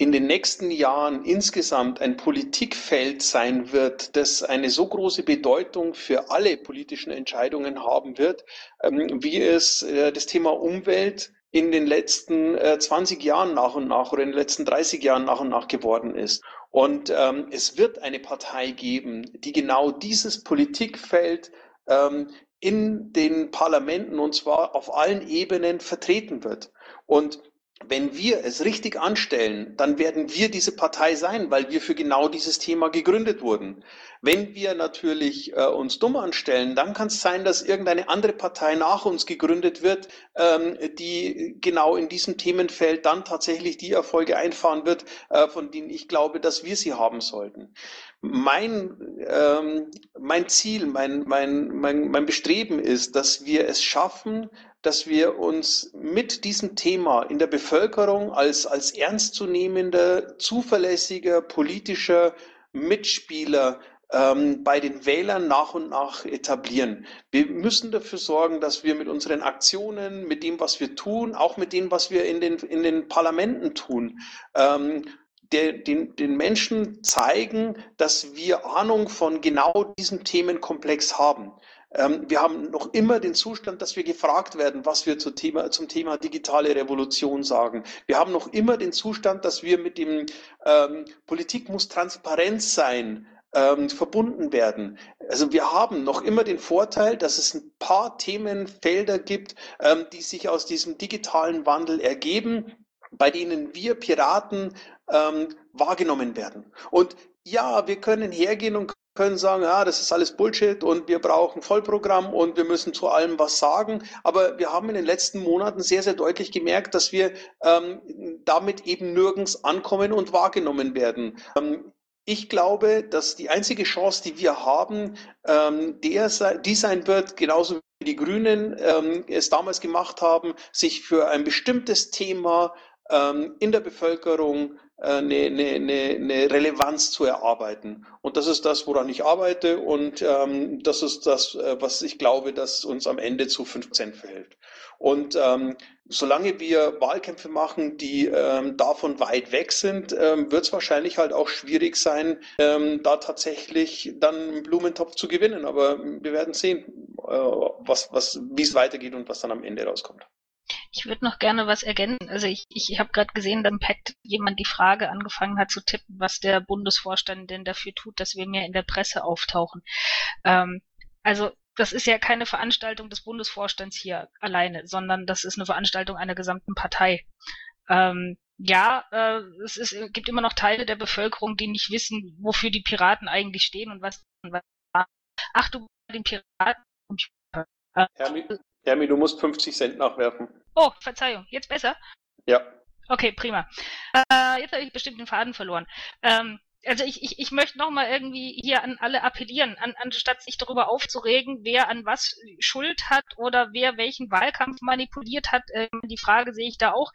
in den nächsten Jahren insgesamt ein Politikfeld sein wird, das eine so große Bedeutung für alle politischen Entscheidungen haben wird, ähm, wie es äh, das Thema Umwelt in den letzten 20 Jahren nach und nach oder in den letzten 30 Jahren nach und nach geworden ist. Und ähm, es wird eine Partei geben, die genau dieses Politikfeld ähm, in den Parlamenten und zwar auf allen Ebenen vertreten wird. Und wenn wir es richtig anstellen, dann werden wir diese Partei sein, weil wir für genau dieses Thema gegründet wurden. Wenn wir natürlich äh, uns dumm anstellen, dann kann es sein, dass irgendeine andere Partei nach uns gegründet wird, ähm, die genau in diesem Themenfeld dann tatsächlich die Erfolge einfahren wird, äh, von denen ich glaube, dass wir sie haben sollten. Mein, ähm, mein Ziel, mein, mein, mein, mein Bestreben ist, dass wir es schaffen, dass wir uns mit diesem Thema in der Bevölkerung als, als ernstzunehmender, zuverlässiger politischer Mitspieler ähm, bei den Wählern nach und nach etablieren. Wir müssen dafür sorgen, dass wir mit unseren Aktionen, mit dem, was wir tun, auch mit dem, was wir in den, in den Parlamenten tun, ähm, der, den, den Menschen zeigen, dass wir Ahnung von genau diesem Themenkomplex haben. Ähm, wir haben noch immer den Zustand, dass wir gefragt werden, was wir zum Thema, zum Thema digitale Revolution sagen. Wir haben noch immer den Zustand, dass wir mit dem ähm, Politik muss transparent sein, ähm, verbunden werden. Also wir haben noch immer den Vorteil, dass es ein paar Themenfelder gibt, ähm, die sich aus diesem digitalen Wandel ergeben, bei denen wir Piraten wahrgenommen werden. Und ja, wir können hergehen und können sagen, ja, das ist alles Bullshit und wir brauchen Vollprogramm und wir müssen zu allem was sagen. Aber wir haben in den letzten Monaten sehr, sehr deutlich gemerkt, dass wir ähm, damit eben nirgends ankommen und wahrgenommen werden. Ähm, ich glaube, dass die einzige Chance, die wir haben, ähm, der, die sein wird, genauso wie die Grünen ähm, es damals gemacht haben, sich für ein bestimmtes Thema ähm, in der Bevölkerung eine, äh, eine, eine Relevanz zu erarbeiten. Und das ist das, woran ich arbeite und ähm, das ist das, äh, was ich glaube, dass uns am Ende zu 15 verhält. Und ähm, solange wir Wahlkämpfe machen, die ähm, davon weit weg sind, ähm, wird es wahrscheinlich halt auch schwierig sein, ähm, da tatsächlich dann einen Blumentopf zu gewinnen. Aber wir werden sehen, äh, was, was, wie es weitergeht und was dann am Ende rauskommt. Ich würde noch gerne was ergänzen. Also ich, ich habe gerade gesehen, dass im Pad jemand die Frage angefangen hat zu tippen, was der Bundesvorstand denn dafür tut, dass wir mehr in der Presse auftauchen. Ähm, also das ist ja keine Veranstaltung des Bundesvorstands hier alleine, sondern das ist eine Veranstaltung einer gesamten Partei. Ähm, ja, äh, es ist, gibt immer noch Teile der Bevölkerung, die nicht wissen, wofür die Piraten eigentlich stehen und was. was Ach du, den Piraten. Äh, Hermi, du musst 50 Cent nachwerfen. Oh, Verzeihung. Jetzt besser? Ja. Okay, prima. Äh, jetzt habe ich bestimmt den Faden verloren. Ähm, also ich, ich, ich möchte nochmal irgendwie hier an alle appellieren, an, anstatt sich darüber aufzuregen, wer an was Schuld hat oder wer welchen Wahlkampf manipuliert hat. Ähm, die Frage sehe ich da auch.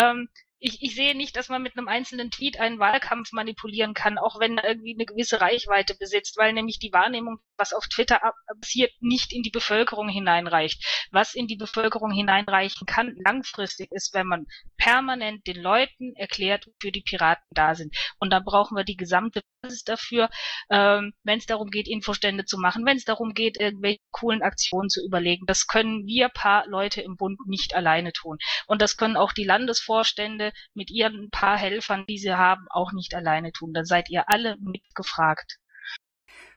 Ähm, ich, ich sehe nicht, dass man mit einem einzelnen Tweet einen Wahlkampf manipulieren kann, auch wenn er irgendwie eine gewisse Reichweite besitzt, weil nämlich die Wahrnehmung, was auf Twitter passiert, nicht in die Bevölkerung hineinreicht. Was in die Bevölkerung hineinreichen kann, langfristig ist, wenn man permanent den Leuten erklärt, wofür die Piraten da sind. Und da brauchen wir die gesamte Basis dafür, ähm, wenn es darum geht, Infostände zu machen, wenn es darum geht, irgendwelche coolen Aktionen zu überlegen. Das können wir paar Leute im Bund nicht alleine tun. Und das können auch die Landesvorstände mit ihren paar Helfern, die sie haben, auch nicht alleine tun. Da seid ihr alle mitgefragt.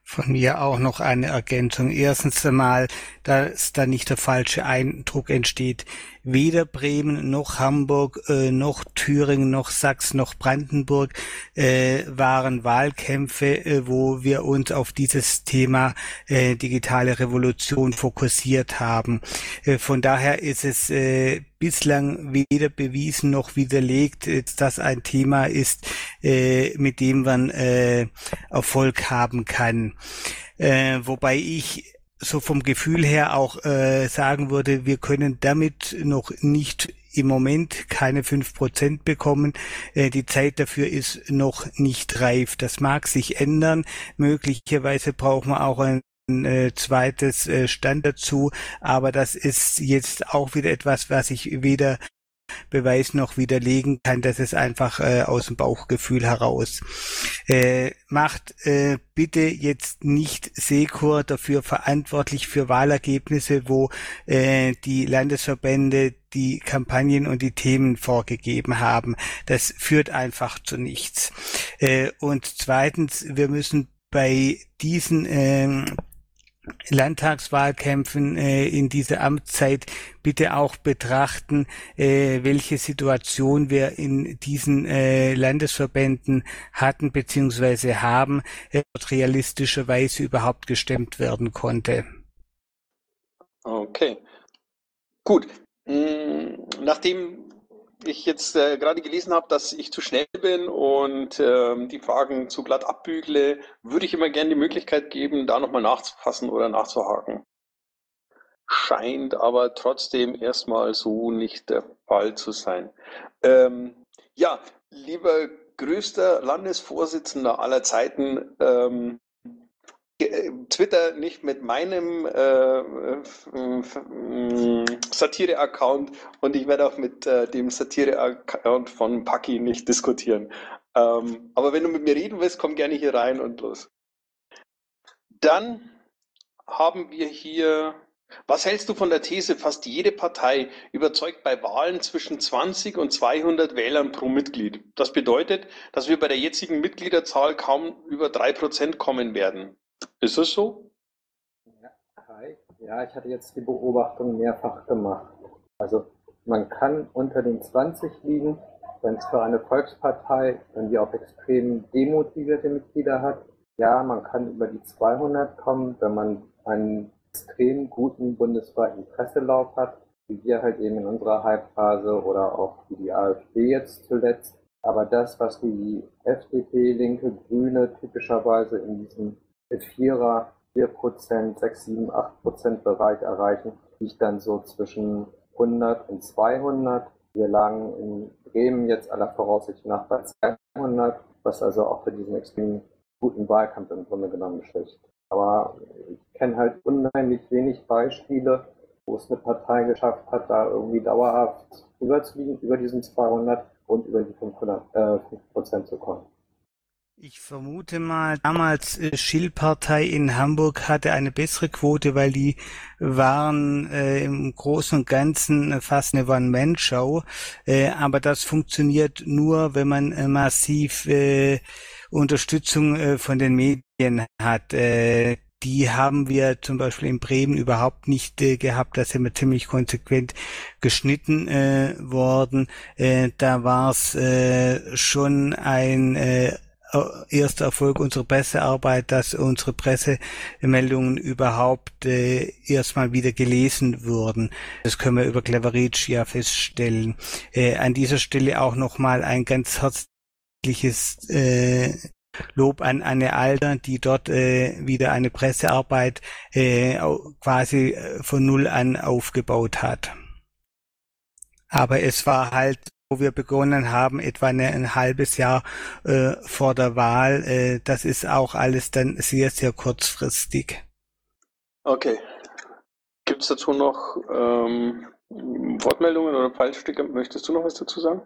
Von mir auch noch eine Ergänzung. Erstens einmal, dass da nicht der falsche Eindruck entsteht. Weder Bremen noch Hamburg äh, noch Thüringen noch Sachsen noch Brandenburg äh, waren Wahlkämpfe, äh, wo wir uns auf dieses Thema äh, digitale Revolution fokussiert haben. Äh, von daher ist es äh, bislang weder bewiesen noch widerlegt, dass das ein Thema ist, äh, mit dem man äh, Erfolg haben kann. Äh, wobei ich so vom Gefühl her auch äh, sagen würde, wir können damit noch nicht im Moment keine fünf Prozent bekommen. Äh, die Zeit dafür ist noch nicht reif. Das mag sich ändern. Möglicherweise brauchen wir auch ein äh, zweites äh, Stand dazu, aber das ist jetzt auch wieder etwas, was ich weder Beweis noch widerlegen kann, das ist einfach äh, aus dem Bauchgefühl heraus. Äh, macht äh, bitte jetzt nicht Sekor dafür verantwortlich für Wahlergebnisse, wo äh, die Landesverbände die Kampagnen und die Themen vorgegeben haben. Das führt einfach zu nichts. Äh, und zweitens, wir müssen bei diesen ähm, Landtagswahlkämpfen äh, in dieser Amtszeit bitte auch betrachten, äh, welche Situation wir in diesen äh, Landesverbänden hatten bzw. haben, äh, realistischerweise überhaupt gestemmt werden konnte. Okay. Gut. Hm, nachdem ich jetzt äh, gerade gelesen habe, dass ich zu schnell bin und äh, die Fragen zu glatt abbügle, würde ich immer gerne die Möglichkeit geben, da nochmal nachzufassen oder nachzuhaken. Scheint aber trotzdem erstmal so nicht der Fall zu sein. Ähm, ja, lieber größter Landesvorsitzender aller Zeiten, ähm, äh, Twitter nicht mit meinem äh, äh, Satire-Account und ich werde auch mit äh, dem Satire-Account von Paki nicht diskutieren. Ähm, aber wenn du mit mir reden willst, komm gerne hier rein und los. Dann haben wir hier, was hältst du von der These, fast jede Partei überzeugt bei Wahlen zwischen 20 und 200 Wählern pro Mitglied? Das bedeutet, dass wir bei der jetzigen Mitgliederzahl kaum über 3% kommen werden. Ist es so? Ja, hi. Ja, ich hatte jetzt die Beobachtung mehrfach gemacht. Also man kann unter den 20 liegen, wenn es für eine Volkspartei, wenn die auch extrem demotivierte Mitglieder hat. Ja, man kann über die 200 kommen, wenn man einen extrem guten bundesweiten Presselauf hat, wie wir halt eben in unserer Hype-Phase oder auch wie die AfD jetzt zuletzt. Aber das, was die FDP, Linke, Grüne typischerweise in diesem Vierer, 4%, 6, 7, 8% Bereich erreichen, liegt dann so zwischen 100 und 200. Wir lagen in Bremen jetzt aller Voraussicht nach bei 200, was also auch für diesen extrem guten Wahlkampf im Grunde genommen spricht. Aber ich kenne halt unheimlich wenig Beispiele, wo es eine Partei geschafft hat, da irgendwie dauerhaft überzuliegen, über diesen 200 und über die 500, äh, 5% zu kommen. Ich vermute mal, damals äh, Schill-Partei in Hamburg hatte eine bessere Quote, weil die waren äh, im Großen und Ganzen fast eine One-Man-Show. Äh, aber das funktioniert nur, wenn man äh, massiv äh, Unterstützung äh, von den Medien hat. Äh, die haben wir zum Beispiel in Bremen überhaupt nicht äh, gehabt. Da sind wir ziemlich konsequent geschnitten äh, worden. Äh, da war es äh, schon ein äh, erster Erfolg unserer Pressearbeit, dass unsere Pressemeldungen überhaupt äh, erstmal wieder gelesen wurden. Das können wir über Cleverreach ja feststellen. Äh, an dieser Stelle auch nochmal ein ganz herzliches äh, Lob an Anne Alter, die dort äh, wieder eine Pressearbeit äh, quasi äh, von Null an aufgebaut hat. Aber es war halt wo wir begonnen haben, etwa eine, ein halbes Jahr äh, vor der Wahl. Äh, das ist auch alles dann sehr, sehr kurzfristig. Okay. Gibt es dazu noch ähm, Wortmeldungen oder Fallstücke? Möchtest du noch was dazu sagen?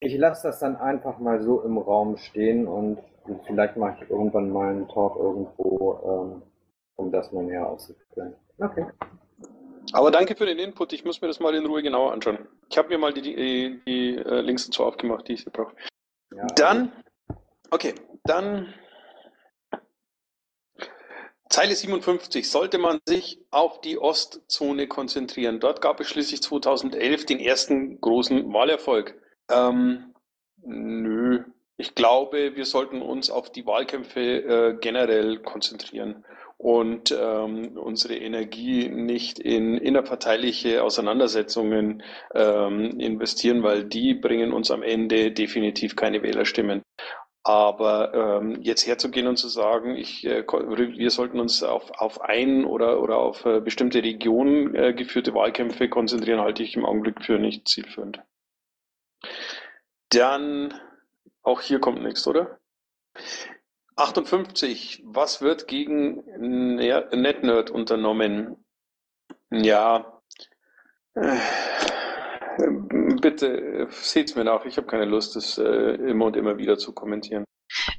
Ich lasse das dann einfach mal so im Raum stehen und vielleicht mache ich irgendwann mal einen Talk irgendwo, ähm, um das mal näher auszuführen. Okay. Aber danke für den Input. Ich muss mir das mal in Ruhe genauer anschauen. Ich habe mir mal die, die, die äh, Links dazu aufgemacht, die ich brauche. Ja. Dann, okay, dann Zeile 57. Sollte man sich auf die Ostzone konzentrieren? Dort gab es schließlich 2011 den ersten großen Wahlerfolg. Ähm, nö. Ich glaube, wir sollten uns auf die Wahlkämpfe äh, generell konzentrieren und ähm, unsere Energie nicht in innerparteiliche Auseinandersetzungen ähm, investieren, weil die bringen uns am Ende definitiv keine Wählerstimmen. Aber ähm, jetzt herzugehen und zu sagen, ich, äh, wir sollten uns auf, auf ein oder, oder auf äh, bestimmte Regionen äh, geführte Wahlkämpfe konzentrieren, halte ich im Augenblick für nicht zielführend. Dann, auch hier kommt nichts, oder? 58. Was wird gegen NetNerd unternommen? Ja, äh, bitte seht's mir nach. Ich habe keine Lust, das äh, immer und immer wieder zu kommentieren.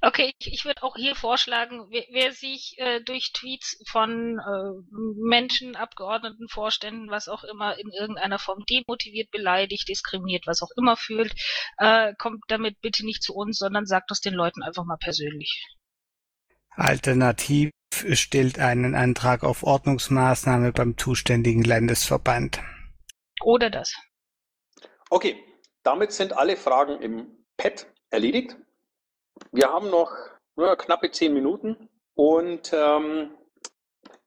Okay, ich, ich würde auch hier vorschlagen, wer, wer sich äh, durch Tweets von äh, Menschen, Abgeordneten, Vorständen, was auch immer, in irgendeiner Form demotiviert, beleidigt, diskriminiert, was auch immer fühlt, äh, kommt damit bitte nicht zu uns, sondern sagt das den Leuten einfach mal persönlich. Alternativ stellt einen Antrag auf Ordnungsmaßnahme beim zuständigen Landesverband. Oder das. Okay, damit sind alle Fragen im Pad erledigt. Wir haben noch nur knappe zehn Minuten und ähm,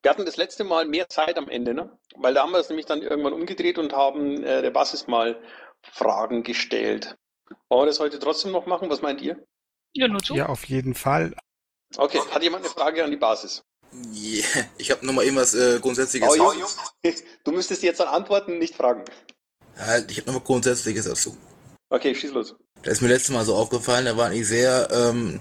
wir hatten das letzte Mal mehr Zeit am Ende, ne? weil da haben wir es nämlich dann irgendwann umgedreht und haben äh, der Basis mal Fragen gestellt. Wollen wir das heute trotzdem noch machen? Was meint ihr? Ja, nur zu. Ja, auf jeden Fall. Okay, hat jemand eine Frage an die Basis? Yeah. Ich habe nochmal irgendwas äh, Grundsätzliches. Oh, jo, Du müsstest jetzt dann antworten, nicht fragen. Ja, ich habe nochmal Grundsätzliches dazu. Okay, schieß los. Das ist mir letztes Mal so aufgefallen, da war nicht sehr, ähm,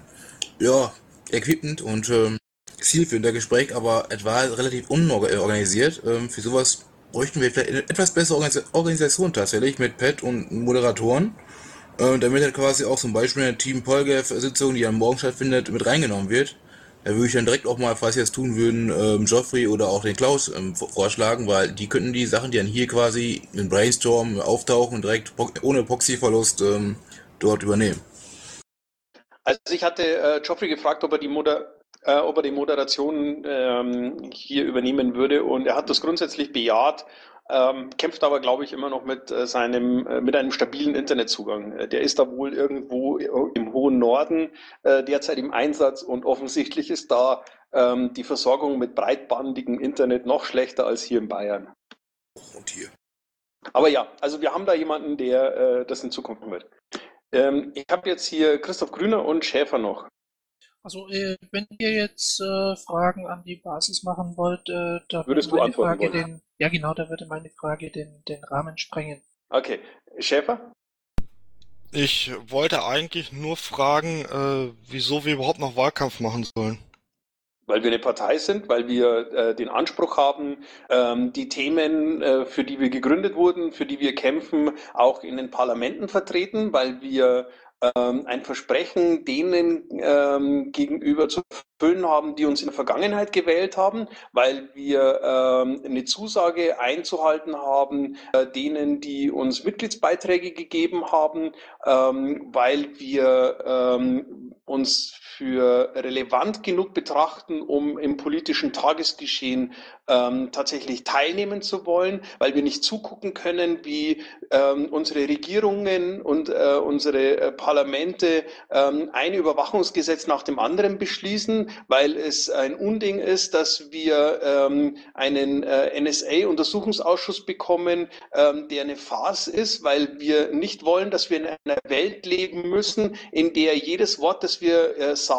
ja, equipend und ähm, zielführend der Gespräch, aber es war relativ unorganisiert. Ähm, für sowas bräuchten wir vielleicht eine etwas bessere Organisation tatsächlich mit Pet und Moderatoren. Äh, damit dann quasi auch zum Beispiel eine Team Polgef-Sitzung, die am Morgen stattfindet, mit reingenommen wird. Da würde ich dann direkt auch mal, falls sie das tun würden, ähm, Geoffrey oder auch den Klaus ähm, vorschlagen, weil die könnten die Sachen, die dann hier quasi in Brainstorm auftauchen, direkt ohne Proxy-Verlust ähm, dort übernehmen. Also ich hatte äh, Geoffrey gefragt, ob er die Moder äh, ob er die Moderation ähm, hier übernehmen würde und er hat das grundsätzlich bejaht ähm, kämpft aber, glaube ich, immer noch mit äh, seinem, äh, mit einem stabilen Internetzugang. Äh, der ist da wohl irgendwo im hohen Norden äh, derzeit im Einsatz und offensichtlich ist da ähm, die Versorgung mit breitbandigem Internet noch schlechter als hier in Bayern. Und hier. Aber ja, also wir haben da jemanden, der äh, das in Zukunft wird. Ähm, ich habe jetzt hier Christoph Grüner und Schäfer noch. Also äh, wenn ihr jetzt äh, Fragen an die Basis machen wollt, äh, da würdest du antworten Frage wollen? Den, ja genau, da würde meine Frage den, den Rahmen sprengen. Okay, Schäfer? Ich wollte eigentlich nur fragen, äh, wieso wir überhaupt noch Wahlkampf machen sollen. Weil wir eine Partei sind, weil wir äh, den Anspruch haben, ähm, die Themen, äh, für die wir gegründet wurden, für die wir kämpfen, auch in den Parlamenten vertreten, weil wir ähm, ein Versprechen denen ähm, gegenüber zu erfüllen haben, die uns in der Vergangenheit gewählt haben, weil wir ähm, eine Zusage einzuhalten haben, äh, denen, die uns Mitgliedsbeiträge gegeben haben, ähm, weil wir ähm, uns für relevant genug betrachten, um im politischen Tagesgeschehen ähm, tatsächlich teilnehmen zu wollen, weil wir nicht zugucken können, wie ähm, unsere Regierungen und äh, unsere äh, Parlamente ähm, ein Überwachungsgesetz nach dem anderen beschließen, weil es ein Unding ist, dass wir ähm, einen äh, NSA-Untersuchungsausschuss bekommen, ähm, der eine Farce ist, weil wir nicht wollen, dass wir in einer Welt leben müssen, in der jedes Wort, das wir äh, sagen,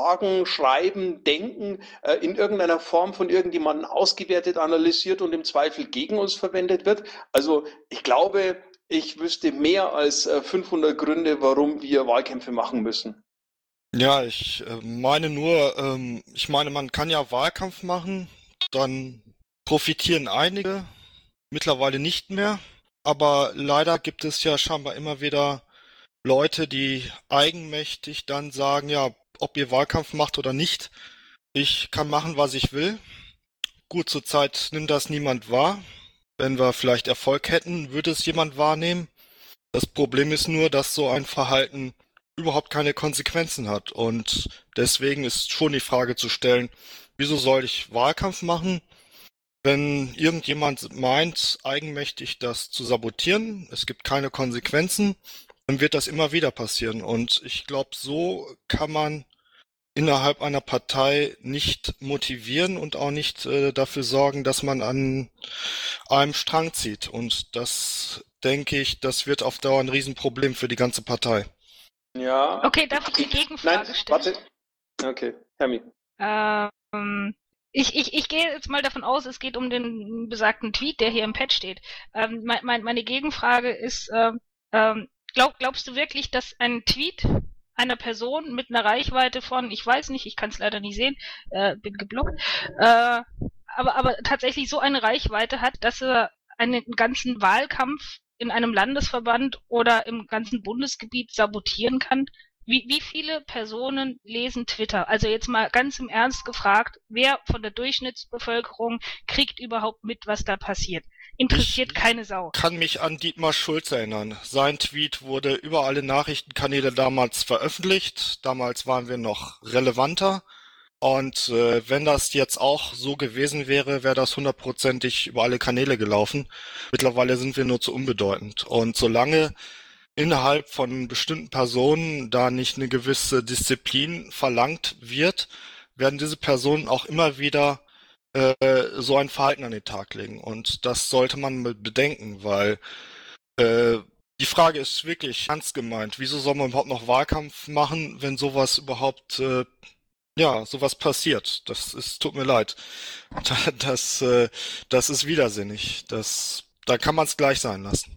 schreiben, denken, äh, in irgendeiner Form von irgendjemandem ausgewertet, analysiert und im Zweifel gegen uns verwendet wird. Also ich glaube, ich wüsste mehr als 500 Gründe, warum wir Wahlkämpfe machen müssen. Ja, ich meine nur, ähm, ich meine, man kann ja Wahlkampf machen, dann profitieren einige, mittlerweile nicht mehr. Aber leider gibt es ja scheinbar immer wieder Leute, die eigenmächtig dann sagen, ja, ob ihr Wahlkampf macht oder nicht, ich kann machen, was ich will. Gut, zurzeit nimmt das niemand wahr. Wenn wir vielleicht Erfolg hätten, würde es jemand wahrnehmen. Das Problem ist nur, dass so ein Verhalten überhaupt keine Konsequenzen hat. Und deswegen ist schon die Frage zu stellen, wieso soll ich Wahlkampf machen, wenn irgendjemand meint, eigenmächtig das zu sabotieren, es gibt keine Konsequenzen, dann wird das immer wieder passieren. Und ich glaube, so kann man innerhalb einer Partei nicht motivieren und auch nicht äh, dafür sorgen, dass man an einem Strang zieht. Und das denke ich, das wird auf Dauer ein Riesenproblem für die ganze Partei. Ja. Okay, darf ich die Gegenfrage Nein, stellen? warte. Okay, Hermi. Ähm, ich, ich, ich gehe jetzt mal davon aus, es geht um den besagten Tweet, der hier im Pad steht. Ähm, mein, mein, meine Gegenfrage ist, ähm, ähm, glaub, glaubst du wirklich, dass ein Tweet einer Person mit einer Reichweite von, ich weiß nicht, ich kann es leider nicht sehen, äh, bin geblockt, äh, aber, aber tatsächlich so eine Reichweite hat, dass er einen ganzen Wahlkampf in einem Landesverband oder im ganzen Bundesgebiet sabotieren kann? Wie, wie viele Personen lesen Twitter? Also jetzt mal ganz im Ernst gefragt, wer von der Durchschnittsbevölkerung kriegt überhaupt mit, was da passiert? Interessiert keine Sau. kann mich an Dietmar Schulz erinnern. Sein Tweet wurde über alle Nachrichtenkanäle damals veröffentlicht. Damals waren wir noch relevanter. Und äh, wenn das jetzt auch so gewesen wäre, wäre das hundertprozentig über alle Kanäle gelaufen. Mittlerweile sind wir nur zu unbedeutend. Und solange innerhalb von bestimmten Personen da nicht eine gewisse Disziplin verlangt wird, werden diese Personen auch immer wieder äh, so ein Verhalten an den Tag legen. Und das sollte man bedenken, weil äh, die Frage ist wirklich ernst gemeint. Wieso soll man überhaupt noch Wahlkampf machen, wenn sowas überhaupt, äh, ja, sowas passiert? Das ist, tut mir leid. Das, äh, das ist widersinnig. Das, da kann man es gleich sein lassen.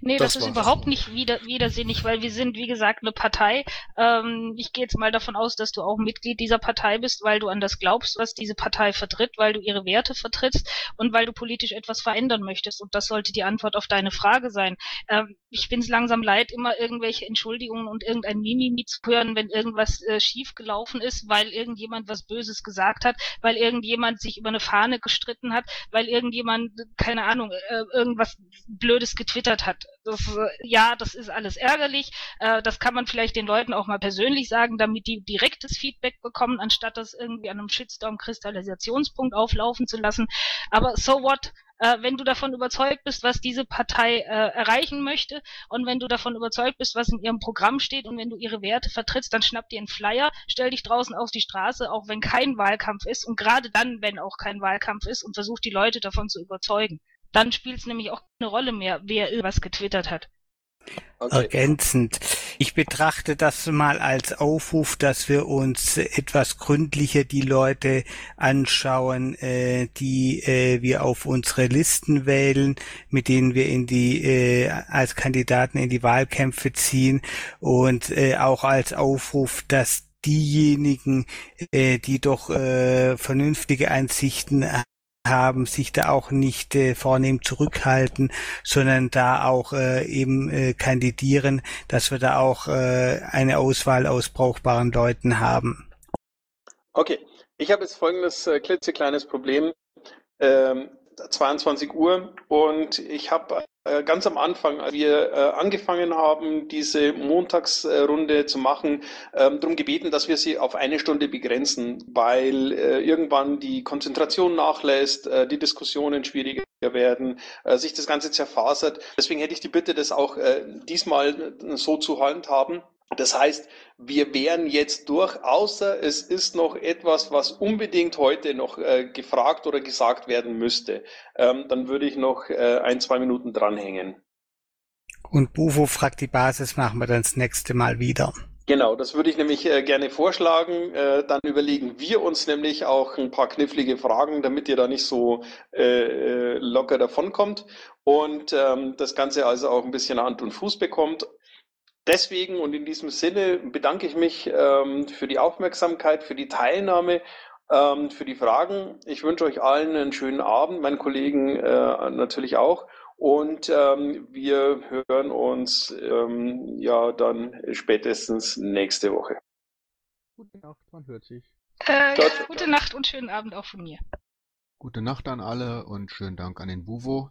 Nee, das, Das ist überhaupt nicht wider widersinnig, weil wir sind, wie gesagt, eine Partei. Ähm, ich gehe jetzt mal davon aus, dass du auch Mitglied dieser Partei bist, weil du an das glaubst, was diese Partei vertritt, weil du ihre Werte vertrittst und weil du politisch etwas verändern möchtest. Und das sollte die Antwort auf deine Frage sein. Ähm, ich bin es langsam leid, immer irgendwelche Entschuldigungen und irgendein Mimimi zu hören, wenn irgendwas äh, schief gelaufen ist, weil irgendjemand was Böses gesagt hat, weil irgendjemand sich über eine Fahne gestritten hat, weil irgendjemand, keine Ahnung, äh, irgendwas Blödes getwittert hat. Das, äh, ja, das ist alles ärgerlich. Äh, das kann man vielleicht den Leuten auch mal persönlich sagen, damit die direktes Feedback bekommen, anstatt das irgendwie an einem Shitstorm-Kristallisationspunkt auflaufen zu lassen. Aber so what? Äh, wenn du davon überzeugt bist, was diese Partei äh, erreichen möchte und wenn du davon überzeugt bist, was in ihrem Programm steht und wenn du ihre Werte vertrittst, dann schnapp dir einen Flyer, stell dich draußen auf die Straße, auch wenn kein Wahlkampf ist und gerade dann, wenn auch kein Wahlkampf ist und versuch die Leute davon zu überzeugen. Dann spielt es nämlich auch keine Rolle mehr, wer irgendwas getwittert hat. Ergänzend. Ich betrachte das mal als Aufruf, dass wir uns etwas gründlicher die Leute anschauen, äh, die äh, wir auf unsere Listen wählen, mit denen wir in die äh, als Kandidaten in die Wahlkämpfe ziehen und äh, auch als Aufruf, dass diejenigen, äh, die doch äh, vernünftige Einsichten haben, sich da auch nicht äh, vornehm zurückhalten, sondern da auch äh, eben äh, kandidieren, dass wir da auch äh, eine Auswahl aus brauchbaren Leuten haben. Okay, ich habe jetzt folgendes äh, klitzekleines Problem. Ähm, 22 Uhr und ich habe äh, ganz am Anfang, als wir äh, angefangen haben, diese Montagsrunde zu machen, ähm, darum gebeten, dass wir sie auf eine Stunde begrenzen, weil äh, irgendwann die Konzentration nachlässt, die Diskussionen schwieriger werden, sich das Ganze zerfasert. Deswegen hätte ich die Bitte, das auch diesmal so zu handhaben. Das heißt, wir wären jetzt durch, außer es ist noch etwas, was unbedingt heute noch äh, gefragt oder gesagt werden müsste. Ähm, dann würde ich noch äh, ein, zwei Minuten dranhängen. Und Bufo fragt die Basis, machen wir dann das nächste Mal wieder. Genau, das würde ich nämlich äh, gerne vorschlagen. Äh, dann überlegen wir uns nämlich auch ein paar knifflige Fragen, damit ihr da nicht so äh, äh locker davonkommt und ähm, das Ganze also auch ein bisschen Hand und Fuß bekommt. Deswegen und in diesem Sinne bedanke ich mich ähm, für die Aufmerksamkeit, für die Teilnahme, ähm, für die Fragen. Ich wünsche euch allen einen schönen Abend, meinen Kollegen äh, natürlich auch. Und ähm, wir hören uns ähm, ja dann spätestens nächste Woche. Gute Nacht, man hört sich. Äh, ja, gute Nacht und schönen Abend auch von mir. Gute Nacht an alle und schönen Dank an den Buvo.